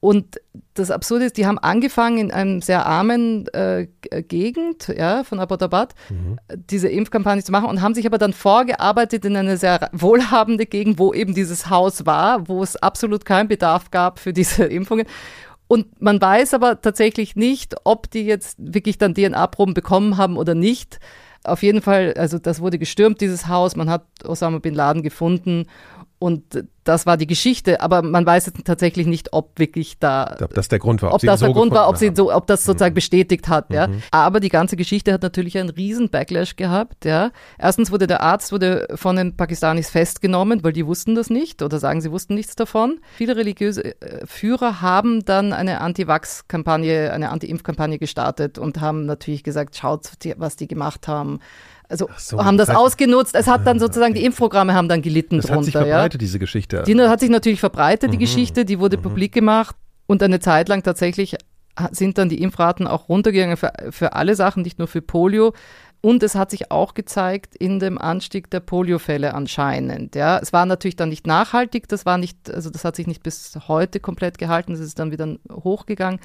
Und das Absurde ist, die haben angefangen in einem sehr armen äh, Gegend ja, von Abbottabad mhm. diese Impfkampagne zu machen und haben sich aber dann vorgearbeitet in eine sehr wohlhabende Gegend, wo eben dieses Haus war, wo es absolut keinen Bedarf gab für diese Impfungen. Und man weiß aber tatsächlich nicht, ob die jetzt wirklich dann DNA-Proben bekommen haben oder nicht. Auf jeden Fall, also das wurde gestürmt, dieses Haus. Man hat Osama bin Laden gefunden und das war die Geschichte, aber man weiß jetzt tatsächlich nicht, ob wirklich da. Ob das der Grund war. Ob, ob das der so Grund war, ob sie so, ob das sozusagen mhm. bestätigt hat, ja. Mhm. Aber die ganze Geschichte hat natürlich einen riesen Backlash gehabt, ja. Erstens wurde der Arzt wurde von den Pakistanis festgenommen, weil die wussten das nicht oder sagen, sie wussten nichts davon. Viele religiöse äh, Führer haben dann eine Anti-Wachs-Kampagne, eine Anti-Impf-Kampagne gestartet und haben natürlich gesagt, schaut, was die gemacht haben also so, haben das, das heißt, ausgenutzt. Es hat dann sozusagen, die Impfprogramme haben dann gelitten das drunter. Hat sich verbreitet, ja. diese Geschichte. Die hat sich natürlich verbreitet, die mhm. Geschichte, die wurde mhm. publik gemacht und eine Zeit lang tatsächlich sind dann die Impfraten auch runtergegangen für, für alle Sachen, nicht nur für Polio. Und es hat sich auch gezeigt in dem Anstieg der Poliofälle anscheinend. Ja, es war natürlich dann nicht nachhaltig, das war nicht, also das hat sich nicht bis heute komplett gehalten, es ist dann wieder hochgegangen.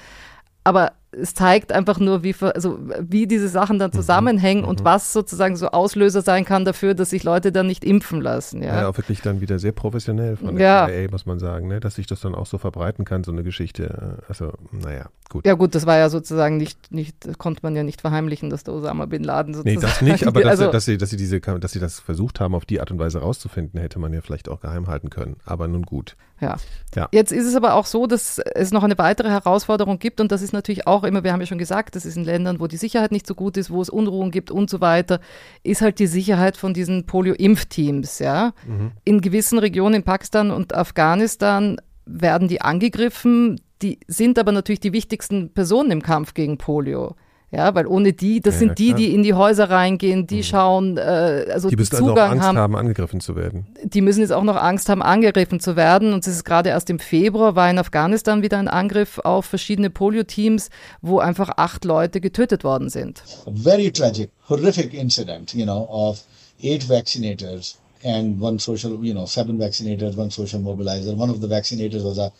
Aber es zeigt einfach nur, wie, also, wie diese Sachen dann mhm. zusammenhängen mhm. und was sozusagen so Auslöser sein kann dafür, dass sich Leute dann nicht impfen lassen. Ja, ja auch wirklich dann wieder sehr professionell von der ja. CIA, muss man sagen, ne? dass sich das dann auch so verbreiten kann, so eine Geschichte. Also, naja, gut. Ja, gut, das war ja sozusagen nicht, nicht konnte man ja nicht verheimlichen, dass der Osama Bin Laden sozusagen. Nee, das nicht, aber also, dass, dass, sie, dass, sie diese, dass sie das versucht haben, auf die Art und Weise rauszufinden, hätte man ja vielleicht auch geheim halten können. Aber nun gut. Ja. ja. Jetzt ist es aber auch so, dass es noch eine weitere Herausforderung gibt und das ist natürlich auch immer, wir haben ja schon gesagt, das ist in Ländern, wo die Sicherheit nicht so gut ist, wo es Unruhen gibt und so weiter, ist halt die Sicherheit von diesen Polio-Impfteams. Ja? Mhm. In gewissen Regionen in Pakistan und Afghanistan werden die angegriffen, die sind aber natürlich die wichtigsten Personen im Kampf gegen Polio. Ja, weil ohne die, das ja, sind die, die in die Häuser reingehen, die mhm. schauen, äh, also die müssen Zugang also auch Angst haben, haben, angegriffen zu werden. Die müssen jetzt auch noch Angst haben, angegriffen zu werden. Und es ist gerade erst im Februar war in Afghanistan wieder ein Angriff auf verschiedene Polio-Teams, wo einfach acht Leute getötet worden sind. A very tragic, horrific incident, you know, of eight vaccinators and one social, you know, seven vaccinators, one social mobilizer. One of the vaccinators was a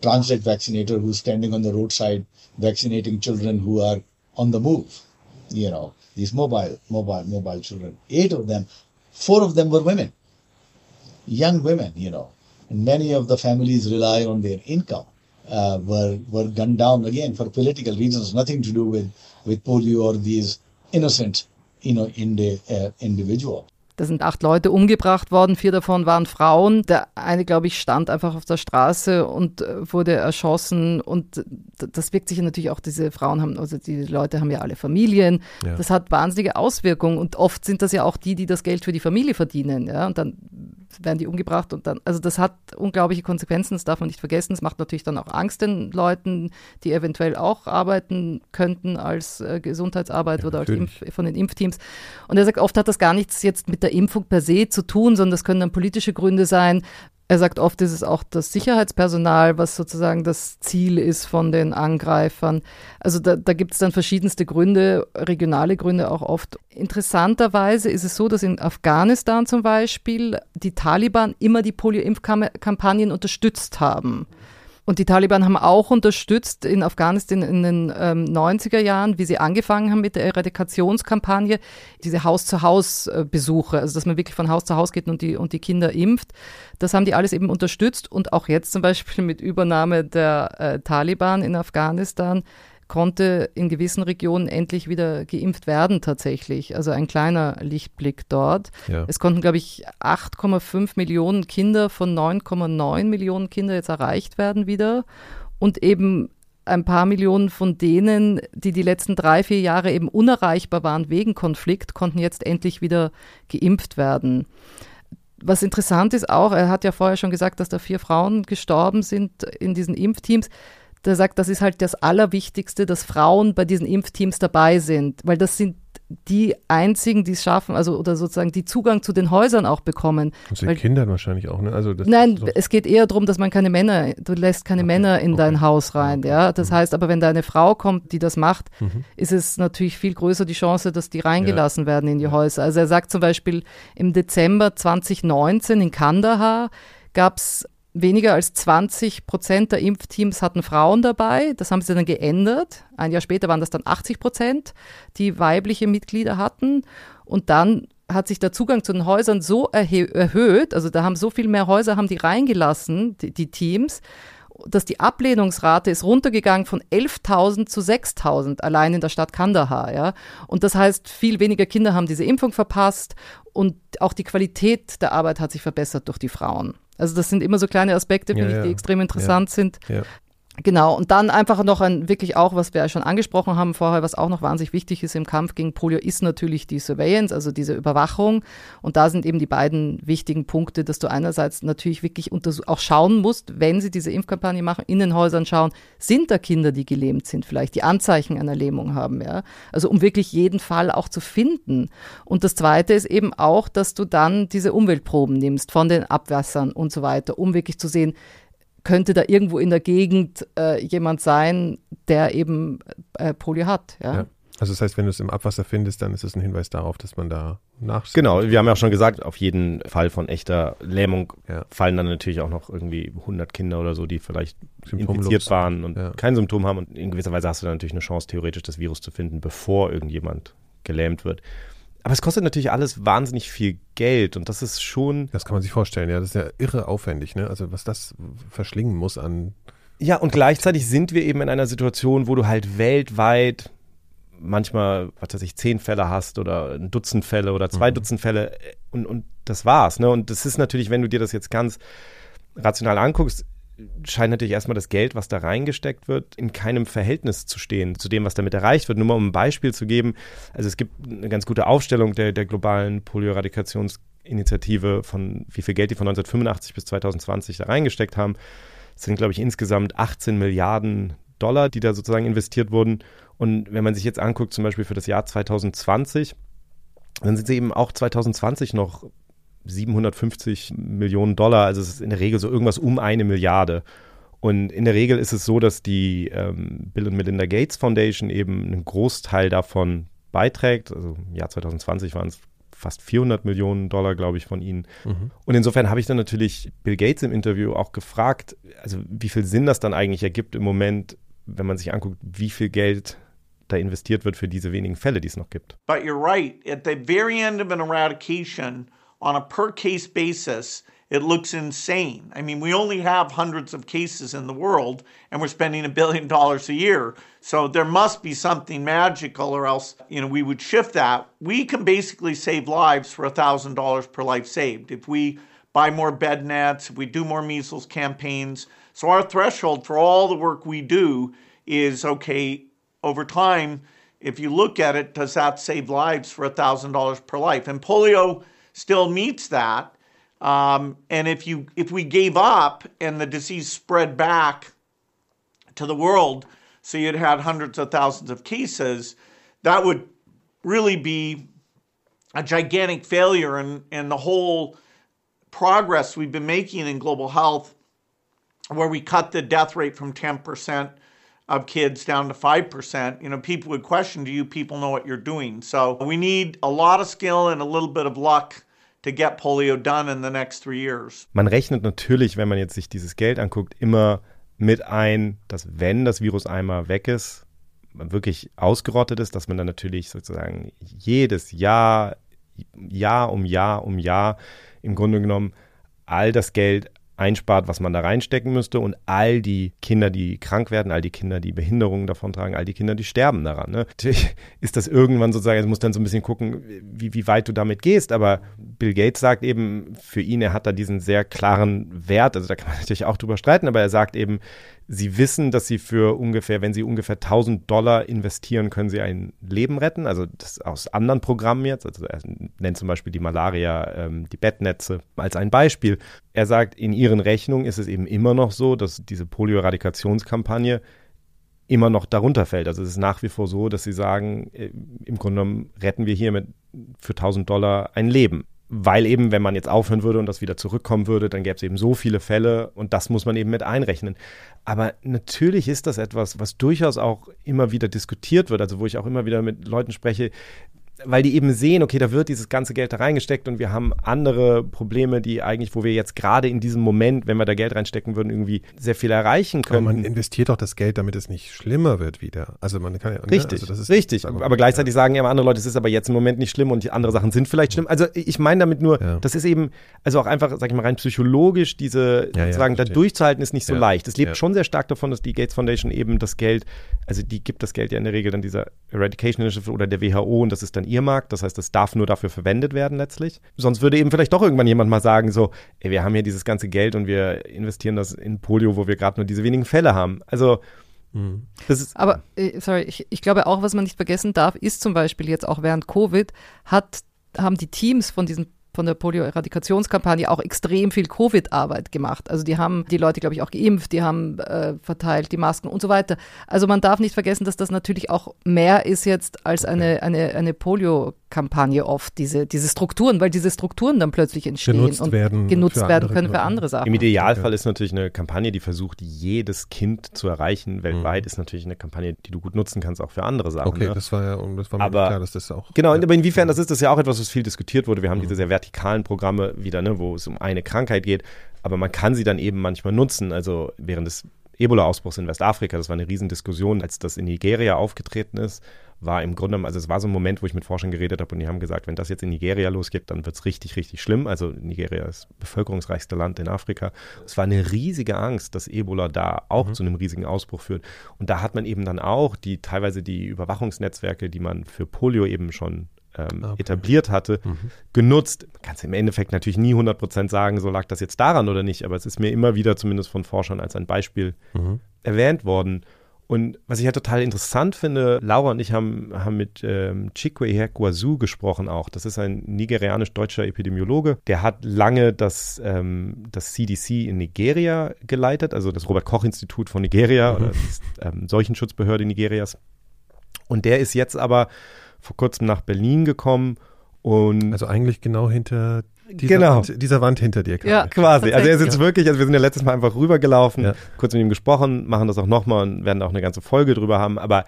transit vaccinator who's standing on the roadside vaccinating children who are on the move. You know, these mobile, mobile, mobile children. Eight of them, four of them were women, young women. You know, and many of the families rely on their income. Uh, were were gunned down again for political reasons, nothing to do with with polio or these innocent, you know, indi, uh, individual. Da sind acht Leute umgebracht worden, vier davon waren Frauen. Der eine, glaube ich, stand einfach auf der Straße und äh, wurde erschossen. Und das wirkt sich natürlich auch, diese Frauen haben, also die Leute haben ja alle Familien. Ja. Das hat wahnsinnige Auswirkungen. Und oft sind das ja auch die, die das Geld für die Familie verdienen. Ja? Und dann werden die umgebracht und dann, also das hat unglaubliche Konsequenzen, das darf man nicht vergessen. Es macht natürlich dann auch Angst den Leuten, die eventuell auch arbeiten könnten als äh, Gesundheitsarbeit ja, oder als Impf, von den Impfteams. Und er sagt, oft hat das gar nichts jetzt mit der Impfung per se zu tun, sondern das können dann politische Gründe sein. Er sagt oft, ist es auch das Sicherheitspersonal, was sozusagen das Ziel ist von den Angreifern. Also da, da gibt es dann verschiedenste Gründe, regionale Gründe auch oft. Interessanterweise ist es so, dass in Afghanistan zum Beispiel die Taliban immer die Polio-Impfkampagnen unterstützt haben. Und die Taliban haben auch unterstützt in Afghanistan in den ähm, 90er Jahren, wie sie angefangen haben mit der Eradikationskampagne, diese Haus-zu-Haus-Besuche, also dass man wirklich von Haus zu Haus geht und die, und die Kinder impft. Das haben die alles eben unterstützt und auch jetzt zum Beispiel mit Übernahme der äh, Taliban in Afghanistan konnte in gewissen Regionen endlich wieder geimpft werden tatsächlich. Also ein kleiner Lichtblick dort. Ja. Es konnten, glaube ich, 8,5 Millionen Kinder von 9,9 Millionen Kinder jetzt erreicht werden wieder. Und eben ein paar Millionen von denen, die die letzten drei, vier Jahre eben unerreichbar waren wegen Konflikt, konnten jetzt endlich wieder geimpft werden. Was interessant ist auch, er hat ja vorher schon gesagt, dass da vier Frauen gestorben sind in diesen Impfteams der sagt, das ist halt das Allerwichtigste, dass Frauen bei diesen Impfteams dabei sind, weil das sind die einzigen, die es schaffen, also oder sozusagen die Zugang zu den Häusern auch bekommen. Und den Kindern wahrscheinlich auch, ne? Also nein, so es geht eher darum, dass man keine Männer, du lässt keine okay, Männer in okay. dein Haus rein, ja. Das mhm. heißt aber, wenn da eine Frau kommt, die das macht, mhm. ist es natürlich viel größer die Chance, dass die reingelassen ja. werden in die ja. Häuser. Also er sagt zum Beispiel im Dezember 2019 in Kandahar gab es weniger als 20 Prozent der Impfteams hatten Frauen dabei. Das haben sie dann geändert. Ein Jahr später waren das dann 80 Prozent, die weibliche Mitglieder hatten. Und dann hat sich der Zugang zu den Häusern so erhöht, also da haben so viel mehr Häuser haben die reingelassen, die, die Teams, dass die Ablehnungsrate ist runtergegangen von 11.000 zu 6.000 allein in der Stadt Kandahar. Ja? Und das heißt, viel weniger Kinder haben diese Impfung verpasst und auch die Qualität der Arbeit hat sich verbessert durch die Frauen. Also das sind immer so kleine Aspekte, finde ja, ich, die extrem interessant sind. Genau, und dann einfach noch ein wirklich auch, was wir schon angesprochen haben vorher, was auch noch wahnsinnig wichtig ist im Kampf gegen Polio, ist natürlich die Surveillance, also diese Überwachung. Und da sind eben die beiden wichtigen Punkte, dass du einerseits natürlich wirklich auch schauen musst, wenn sie diese Impfkampagne machen, in den Häusern schauen, sind da Kinder, die gelähmt sind, vielleicht die Anzeichen einer Lähmung haben, ja. Also um wirklich jeden Fall auch zu finden. Und das zweite ist eben auch, dass du dann diese Umweltproben nimmst von den Abwässern und so weiter, um wirklich zu sehen, könnte da irgendwo in der Gegend äh, jemand sein, der eben äh, Polio hat. Ja? ja. Also das heißt, wenn du es im Abwasser findest, dann ist es ein Hinweis darauf, dass man da nach. Genau, wir haben ja auch schon gesagt, auf jeden Fall von echter Lähmung Ja. fallen dann natürlich auch noch irgendwie 100 Kinder oder so, die vielleicht infiziert waren und Ja. kein Symptom haben. Und in gewisser Weise hast du dann natürlich eine Chance, theoretisch das Virus zu finden, bevor irgendjemand gelähmt wird. Aber es kostet natürlich alles wahnsinnig viel Geld und das ist schon Das kann man sich vorstellen, ja. Das ist ja irre aufwendig, ne? Also was das verschlingen muss an. Ja, und gleichzeitig sind wir eben in einer Situation, wo du halt weltweit manchmal, was weiß ich, zehn Fälle hast oder ein Dutzend Fälle oder zwei Dutzend Fälle äh, und, und das war's. Ne? Und das ist natürlich, wenn du dir das jetzt ganz rational anguckst, scheint natürlich erstmal das Geld, was da reingesteckt wird, in keinem Verhältnis zu stehen zu dem, was damit erreicht wird. Nur mal um ein Beispiel zu geben, also es gibt eine ganz gute Aufstellung der, der globalen Polioeradikationsinitiative von wie viel Geld die von 1985 bis 2020 da reingesteckt haben. Es sind, glaube ich, insgesamt 18 Milliarden Dollar, die da sozusagen investiert wurden. Und wenn man sich jetzt anguckt, zum Beispiel für das Jahr 2020, dann sind sie eben auch 2020 noch 750 Millionen Dollar. Also es ist in der Regel so irgendwas um eine Milliarde. Und in der Regel ist es so, dass die ähm, Bill und Melinda Gates Foundation eben einen Großteil davon beiträgt. Also im Jahr 2020 waren es fast 400 Millionen Dollar, glaube ich, von ihnen. Und insofern habe ich dann natürlich Bill Gates im Interview auch gefragt, also wie viel Sinn das dann eigentlich ergibt im Moment, wenn man sich anguckt, wie viel Geld da investiert wird für diese wenigen Fälle, die es noch gibt. But you're right. At the very end of an eradication, on a per case basis, it looks insane. I mean, we only have hundreds of cases in the world, and we're spending a billion dollars a year. So there must be something magical, or else, you know, we would shift that. We can basically save lives for $1,000 per life saved. If we buy more bed nets, if we do more measles campaigns. So our threshold for all the work we do is okay, over time, if you look at it, does that save lives for $1,000 per life? And polio still meets that. Um, and if you if we gave up and the disease spread back to the world, so you'd had hundreds of thousands of cases, that would really be a gigantic failure and and the whole progress we've been making in global health where we cut the death rate from 10% of kids down to 5%, you know, people would question, do you people know what you're doing? So we need a lot of skill and a little bit of luck to get polio done in the next three years. Man rechnet natürlich, wenn man jetzt sich dieses Geld anguckt, immer mit ein, dass wenn das Virus einmal weg ist, wirklich ausgerottet ist, dass man dann natürlich sozusagen jedes Jahr, Jahr um Jahr um Jahr im Grunde genommen all das Geld einspart, was man da reinstecken müsste und all die Kinder, die krank werden, all die Kinder, die Behinderungen davontragen, all die Kinder, die sterben daran. Ne? Natürlich ist das irgendwann sozusagen, du musst dann so ein bisschen gucken, wie, wie weit du damit gehst, aber Bill Gates sagt eben, für ihn, er hat da diesen sehr klaren Wert, also da kann man natürlich auch drüber streiten, aber er sagt eben, sie wissen, dass sie für ungefähr, wenn sie ungefähr 1000 Dollar investieren, können sie ein Leben retten, also das aus anderen Programmen jetzt, also er nennt zum Beispiel die Malaria, ähm, die Bettnetze als ein Beispiel. Er sagt, in ihren Rechnungen ist es eben immer noch so, dass diese Polio-Eradikationskampagne immer noch darunter fällt. Also es ist nach wie vor so, dass sie sagen, äh, im Grunde genommen retten wir hier mit für 1000 Dollar ein Leben. Weil eben, wenn man jetzt aufhören würde und das wieder zurückkommen würde, dann gäbe es eben so viele Fälle und das muss man eben mit einrechnen. Aber natürlich ist das etwas, was durchaus auch immer wieder diskutiert wird, also wo ich auch immer wieder mit Leuten spreche, weil die eben sehen, okay, da wird dieses ganze Geld da reingesteckt und wir haben andere Probleme, die eigentlich, wo wir jetzt gerade in diesem Moment, wenn wir da Geld reinstecken würden, irgendwie sehr viel erreichen Aber können. man investiert doch das Geld, damit es nicht schlimmer wird wieder. Also man kann ja. ne? Richtig, Also das ist, richtig. mal, Aber gleichzeitig sagen ja immer andere Leute, es ist aber jetzt im Moment nicht schlimm und die andere Sachen sind vielleicht schlimm. Also ich meine damit nur, Ja. das ist eben, also auch einfach, sag ich mal, rein psychologisch, diese Ja, ja, sozusagen da durchzuhalten, ist nicht so Ja, leicht. Es lebt ja. schon sehr stark davon, dass die Gates Foundation eben das Geld, also die gibt das Geld ja in der Regel dann dieser Eradication Initiative oder der WHO und das ist dann ihr Markt. Das heißt, das darf nur dafür verwendet werden letztlich. Sonst würde eben vielleicht doch irgendwann jemand mal sagen, so, ey, wir haben hier dieses ganze Geld und wir investieren das in Polio, wo wir gerade nur diese wenigen Fälle haben. Also Mhm. das ist Aber, äh, sorry, ich, ich glaube auch, was man nicht vergessen darf, ist zum Beispiel jetzt auch während Covid, hat, haben die Teams von diesen von der Polio-Eradikationskampagne auch extrem viel Covid-Arbeit gemacht. Also die haben die Leute, glaube ich, auch geimpft, die haben äh, verteilt die Masken und so weiter. Also man darf nicht vergessen, dass das natürlich auch mehr ist jetzt als eine, eine, eine Polio-Kampagne oft, diese, diese Strukturen, weil diese Strukturen dann plötzlich entstehen Genutzt und werden genutzt werden können für andere Sachen. Im Idealfall ist natürlich eine Kampagne, die versucht, jedes Kind zu erreichen. Weltweit Mhm. ist natürlich eine Kampagne, die du gut nutzen kannst, auch für andere Sachen. Okay, ne? das war ja, und das war mir Aber- klar, dass das auch. Genau, ja. aber inwiefern das ist, das ist ja auch etwas, was viel diskutiert wurde. Wir haben Mhm. diese sehr vertikalen Programme wieder, ne, wo es um eine Krankheit geht, aber man kann sie dann eben manchmal nutzen. Also während des Ebola-Ausbruchs in Westafrika, das war eine Riesendiskussion, als das in Nigeria aufgetreten ist, war im Grunde, also es war so ein Moment, wo ich mit Forschern geredet habe und die haben gesagt, wenn das jetzt in Nigeria losgeht, dann wird es richtig, richtig schlimm. Also Nigeria ist das bevölkerungsreichste Land in Afrika. Es war eine riesige Angst, dass Ebola da auch zu einem riesigen Ausbruch führt. Und da hat man eben dann auch die teilweise die Überwachungsnetzwerke, die man für Polio eben schon ähm, Okay. etabliert hatte, genutzt. Man kann es im Endeffekt natürlich nie 100% sagen, so lag das jetzt daran oder nicht, aber es ist mir immer wieder zumindest von Forschern als ein Beispiel Mhm. erwähnt worden. Und was ich ja total interessant finde, Laura und ich haben, haben mit ähm, Chikwe Hekwazu gesprochen auch. Das ist ein nigerianisch-deutscher Epidemiologe. Der hat lange das, ähm, das CDC in Nigeria geleitet, also das Robert-Koch-Institut von Nigeria oder das, ähm, Seuchenschutzbehörde Nigerias. Und der ist jetzt aber vor kurzem nach Berlin gekommen und Also eigentlich genau hinter dieser, Genau. Wand, dieser Wand hinter dir. Ja. Quasi. Also er ist jetzt wirklich, also wir sind ja letztes Mal einfach rübergelaufen, Ja. kurz mit ihm gesprochen, machen das auch nochmal und werden auch eine ganze Folge drüber haben. Aber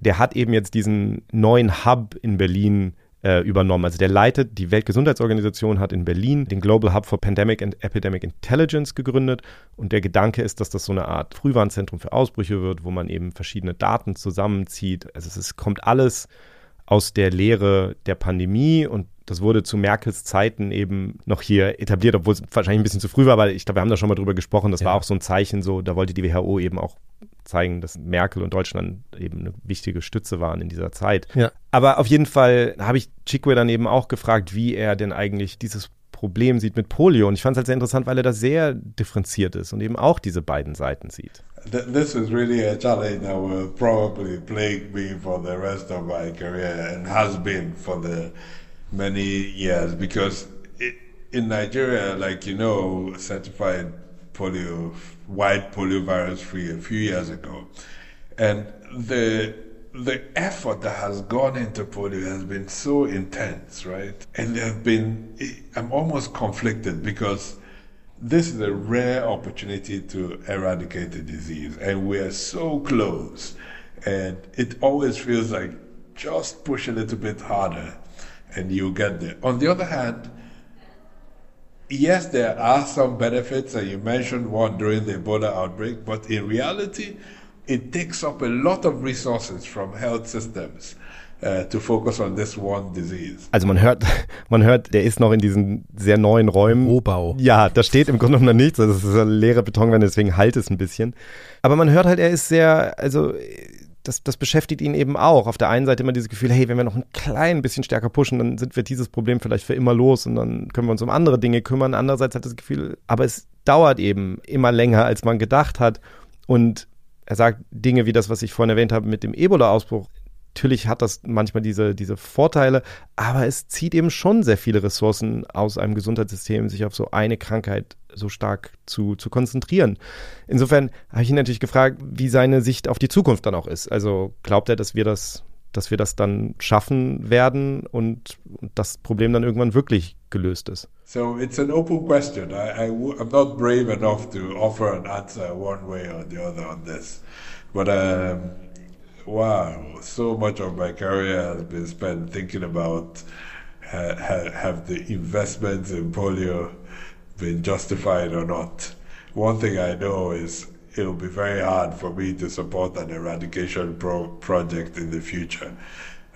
der hat eben jetzt diesen neuen Hub in Berlin äh, übernommen. Also der leitet, die Weltgesundheitsorganisation hat in Berlin den Global Hub for Pandemic and Epidemic Intelligence gegründet. Und der Gedanke ist, dass das so eine Art Frühwarnzentrum für Ausbrüche wird, wo man eben verschiedene Daten zusammenzieht. Also es ist, kommt alles aus der Lehre der Pandemie und das wurde zu Merkels Zeiten eben noch hier etabliert, obwohl es wahrscheinlich ein bisschen zu früh war, weil ich glaube, wir haben da schon mal drüber gesprochen. Das Ja. war auch so ein Zeichen, so da wollte die WHO eben auch zeigen, dass Merkel und Deutschland eben eine wichtige Stütze waren in dieser Zeit. Ja. Aber auf jeden Fall habe ich Chikwe dann eben auch gefragt, wie er denn eigentlich dieses Problem sieht mit Polio. Und ich fand es halt sehr interessant, weil er da sehr differenziert ist und eben auch diese beiden Seiten sieht. Th- This is really a challenge that will probably plague me for the rest of my career and has been for the many years because it, in Nigeria, like you know, certified polio, white polio virus free a few years ago, and the the effort that has gone into polio has been so intense, right? And there have been, I'm almost conflicted because this is a rare opportunity to eradicate the disease, and we are so close. And it always feels like just push a little bit harder, and you get there. On the other hand, yes, there are some benefits, and you mentioned one during the Ebola outbreak, but in reality, it takes up a lot of resources from health systems uh, to focus on this one disease. Also man hört, man hört, der ist noch in diesen sehr neuen Räumen. Rohbau. Ja, da steht im Grunde genommen noch nichts. Also es ist eine leere Betonwände, deswegen halt es ein bisschen. Aber man hört halt, er ist sehr, also das, das beschäftigt ihn eben auch. Auf der einen Seite immer dieses Gefühl, hey, wenn wir noch ein klein bisschen stärker pushen, dann sind wir dieses Problem vielleicht für immer los und dann können wir uns um andere Dinge kümmern. Andererseits hat das Gefühl, aber es dauert eben immer länger, als man gedacht hat. Und er sagt Dinge wie das, was ich vorhin erwähnt habe mit dem Ebola-Ausbruch. Natürlich hat das manchmal diese, diese Vorteile, aber es zieht eben schon sehr viele Ressourcen aus einem Gesundheitssystem, sich auf so eine Krankheit so stark zu, zu konzentrieren. Insofern habe ich ihn natürlich gefragt, wie seine Sicht auf die Zukunft dann auch ist. Also glaubt er, dass wir das, dass wir das dann schaffen werden und, das Problem dann irgendwann wirklich gelöst ist? So it's an open question. I, I I'm not brave enough to offer an answer one way or the other on this. But um, wow, so much of my career has been spent thinking about ha, ha, have the investments in polio been justified or not. One thing I know is it'll be very hard for me to support an eradication pro- project in the future.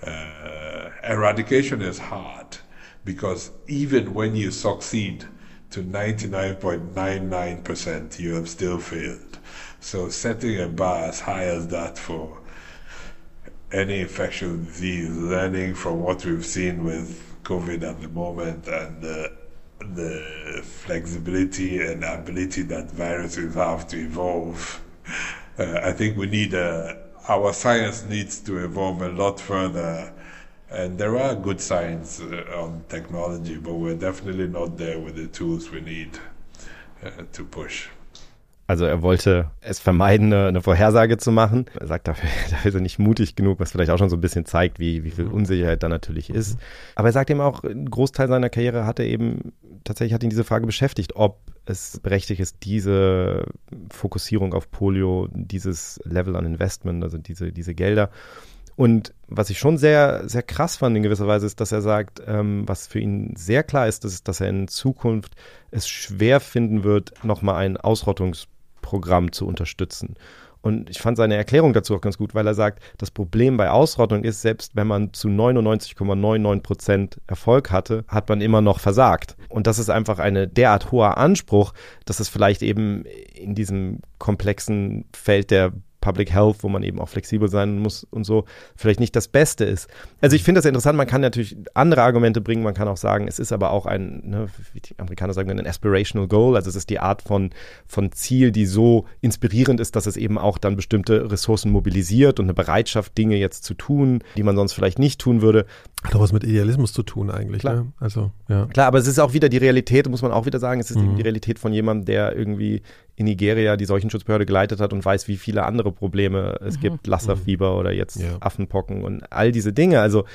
Uh, eradication is hard because even when you succeed to 99.99%, you have still failed. So setting a bar as high as that for any infectious disease, learning from what we've seen with COVID at the moment and the, the flexibility and ability that viruses have to evolve, uh, I think we need uh, our science needs to evolve a lot further And there are good signs uh, on technology, but we're definitely not there with the tools we need uh, to push. Also er wollte es vermeiden, eine, Vorhersage zu machen. Er sagt, dafür, dafür ist er nicht mutig genug, was vielleicht auch schon so ein bisschen zeigt, wie, wie viel Unsicherheit da natürlich ist. Aber er sagt eben auch, ein Großteil seiner Karriere hat er eben, tatsächlich hat ihn diese Frage beschäftigt, ob es berechtigt ist, diese Fokussierung auf Polio, dieses Level an Investment, also diese, diese Gelder. Und was ich schon sehr, sehr krass fand in gewisser Weise, ist, dass er sagt, ähm, was für ihn sehr klar ist, ist, dass er in Zukunft es schwer finden wird, nochmal ein Ausrottungsprogramm zu unterstützen. Und ich fand seine Erklärung dazu auch ganz gut, weil er sagt, das Problem bei Ausrottung ist, selbst wenn man zu 99,99 Prozent Erfolg hatte, hat man immer noch versagt. Und das ist einfach eine derart hoher Anspruch, dass es vielleicht eben in diesem komplexen Feld der Public Health, wo man eben auch flexibel sein muss und so, vielleicht nicht das Beste ist. Also ich finde das interessant, man kann natürlich andere Argumente bringen, man kann auch sagen, es ist aber auch ein, ne, wie die Amerikaner sagen, ein aspirational goal, also es ist die Art von, von Ziel, die so inspirierend ist, dass es eben auch dann bestimmte Ressourcen mobilisiert und eine Bereitschaft, Dinge jetzt zu tun, die man sonst vielleicht nicht tun würde. Hat doch was mit Idealismus zu tun eigentlich. Klar. Ne? Also, ja. Klar, aber es ist auch wieder die Realität, muss man auch wieder sagen, es ist eben die Realität von jemandem, der irgendwie in Nigeria die Seuchenschutzbehörde geleitet hat und weiß, wie viele andere Probleme es gibt, Lassa-Fieber oder jetzt Ja. Affenpocken und all diese Dinge. Also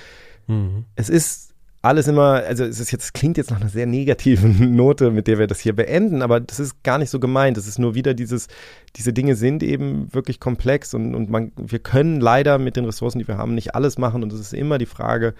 Mhm. es ist alles immer, also es ist jetzt, klingt jetzt nach einer sehr negativen Note, mit der wir das hier beenden, aber das ist gar nicht so gemeint. Es ist nur wieder dieses, diese Dinge sind eben wirklich komplex und, und man, wir können leider mit den Ressourcen, die wir haben, nicht alles machen und es ist immer die Frage,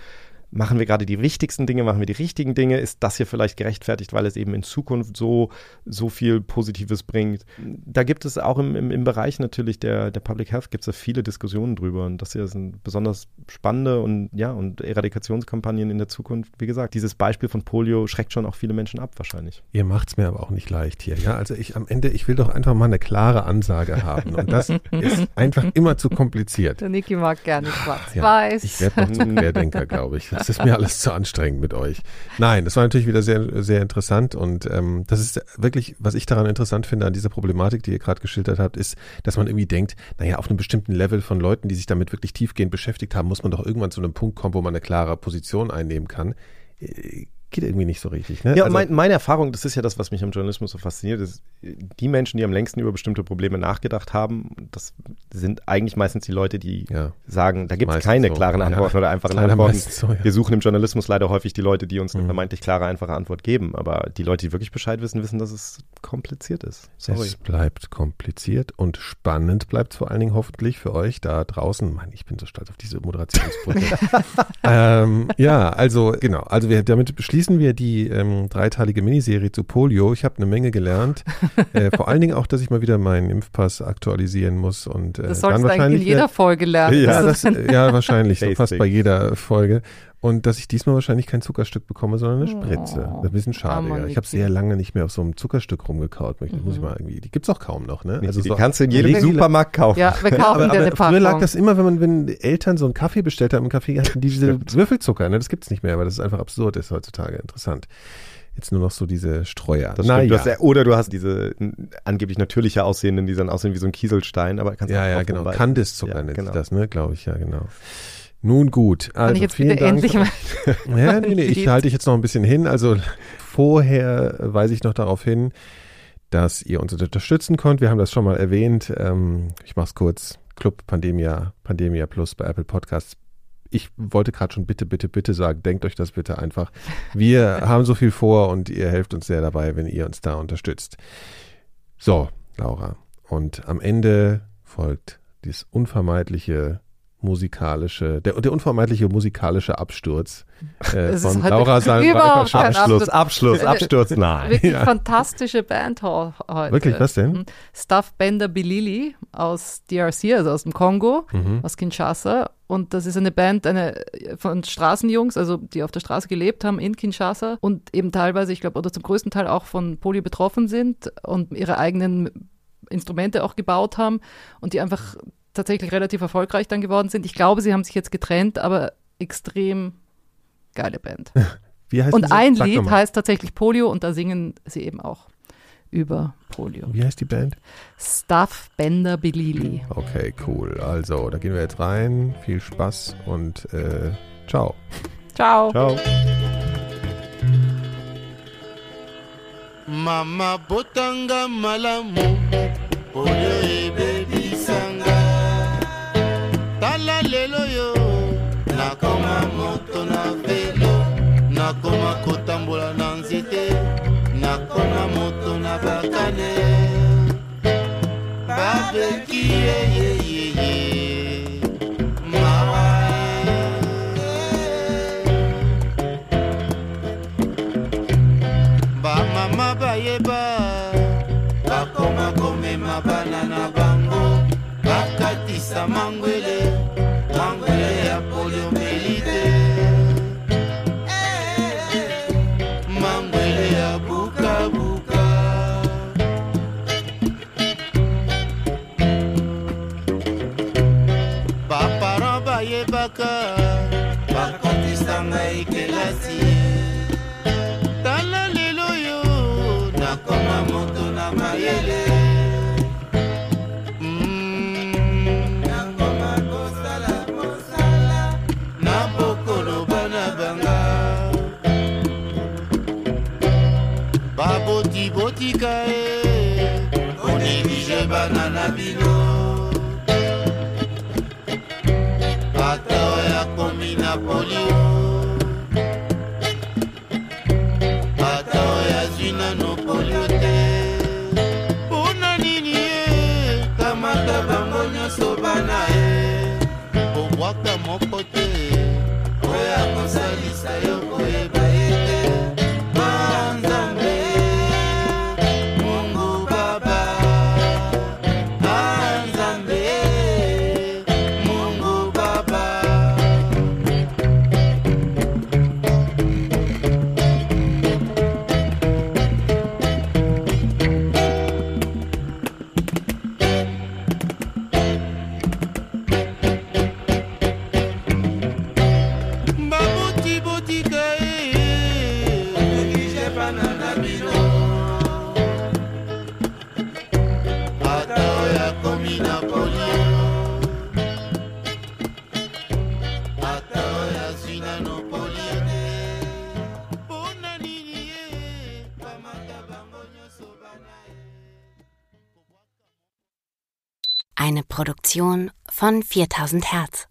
machen wir gerade die wichtigsten Dinge, machen wir die richtigen Dinge? Ist das hier vielleicht gerechtfertigt, weil es eben in Zukunft so, so viel Positives bringt? Da gibt es auch im, im, im Bereich natürlich der, der Public Health gibt es da viele Diskussionen drüber und das hier sind besonders spannende und ja, und Eradikationskampagnen in der Zukunft. Wie gesagt, dieses Beispiel von Polio schreckt schon auch viele Menschen ab wahrscheinlich. Ihr macht's mir aber auch nicht leicht hier. Ja, also ich am Ende, ich will doch einfach mal eine klare Ansage haben. Und das ist einfach immer zu kompliziert. Der Niki mag gerne schwarz Ja. Ich werde noch zum Querdenker, glaube ich. Das ist mir alles zu anstrengend mit euch. Nein, das war natürlich wieder sehr, sehr interessant und ähm, das ist wirklich, was ich daran interessant finde an dieser Problematik, die ihr gerade geschildert habt, ist, dass man irgendwie denkt, naja, auf einem bestimmten Level von Leuten, die sich damit wirklich tiefgehend beschäftigt haben, muss man doch irgendwann zu einem Punkt kommen, wo man eine klare Position einnehmen kann. Geht irgendwie nicht so richtig. Ne? Ja, Also- mein, meine Erfahrung, das ist ja das, was mich am Journalismus so fasziniert, ist, die Menschen, die am längsten über bestimmte Probleme nachgedacht haben, das sind eigentlich meistens die Leute, die Ja. sagen, da gibt es keine so. klaren Ja. Antworten oder einfachen Antworten. so, ja. Wir suchen im Journalismus leider häufig die Leute, die uns eine Mhm. vermeintlich klare, einfache Antwort geben. Aber die Leute, die wirklich Bescheid wissen, wissen, dass es kompliziert ist. Sorry. Es bleibt kompliziert und spannend bleibt vor allen Dingen hoffentlich für euch da draußen. Mann, ich bin so stolz auf diese Moderationsbrücke. ähm, ja, also genau. Also wir, damit beschließen wir die ähm, dreiteilige Miniserie zu Polio. Ich habe eine Menge gelernt. äh, vor allen Dingen auch, dass ich mal wieder meinen Impfpass aktualisieren muss und äh, Das dann sollst du eigentlich in wahrscheinlich jeder Folge lernen. Ja, Das ist- ja, wahrscheinlich. So fast bei jeder Folge. Und dass ich diesmal wahrscheinlich kein Zuckerstück bekomme, sondern eine Spritze. Oh, das ist ein bisschen schade. armer Ja. Ich habe sehr lange nicht mehr auf so einem Zuckerstück rumgekaut. Das Muss ich mal irgendwie. Die gibt's auch kaum noch, ne? die so- kannst du in jedem Supermarkt kaufen. ja, wir kaufen aber, dir eine aber früher lag das immer, wenn man, wenn Eltern so einen Kaffee bestellt haben im Café, hatten die diese Würfelzucker, ne? Das gibt's nicht mehr, weil das einfach absurd ist heutzutage. Interessant. Jetzt nur noch so diese Streuer. Das Na stimmt. Du ja. hast, ja- oder du hast diese angeblich natürlicher aussehenden, die dann aussehen wie so ein Kieselstein, aber kannst ja, auch ja, genau. Kandiszucker Ja, nennt genau. sich das, ne? Glaube ich, ja, genau. Nun gut. Also, ich jetzt vielen bitte Dank. endlich mal. Ja, nee, nee, ich halte dich jetzt noch ein bisschen hin. Also vorher weise ich noch darauf hin, dass ihr uns unterstützen könnt. Wir haben das schon mal erwähnt. Ähm, ich mache es kurz. Club Pandemia, Pandemia Plus bei Apple Podcasts. Ich wollte gerade schon bitte, bitte, bitte sagen, denkt euch das bitte einfach. Wir haben so viel vor und ihr helft uns sehr dabei, wenn ihr uns da unterstützt. So, Laura. Und am Ende folgt dieses unvermeidliche musikalische, der, der unvermeidliche musikalische Absturz äh, von halt Laura überhaupt kein Abschluss. Abschluss, Absturz, nein. Wirklich Ja. fantastische Band heute. Wirklich, was denn? Mhm. Stuff Bender Bilili aus DRC, also aus dem Kongo, Mhm. aus Kinshasa. Und das ist eine Band eine, von Straßenjungs, also die auf der Straße gelebt haben in Kinshasa und eben teilweise, ich glaube, oder zum größten Teil auch von Polio betroffen sind und ihre eigenen Instrumente auch gebaut haben und die einfach tatsächlich relativ erfolgreich dann geworden sind. Ich glaube, sie haben sich jetzt getrennt, aber extrem geile Band. Wie heißt und diese? ein Sag Lied heißt tatsächlich Polio und da singen sie eben auch über Polio. Wie heißt die Band? Stuff Bender Bilili. Okay, cool. Also, da gehen wir jetzt rein. Viel Spaß und äh, ciao. Ciao. Ciao. Mama Botanga Malamu Polio Becky, yeah, yeah. bayebaka bakotisa ngai kelasi. Tala lelo yo. Nakoma moto na mayele. Mm. Baboti botika e. Onelige bana na Frequenzmodulation von 4000 Hertz.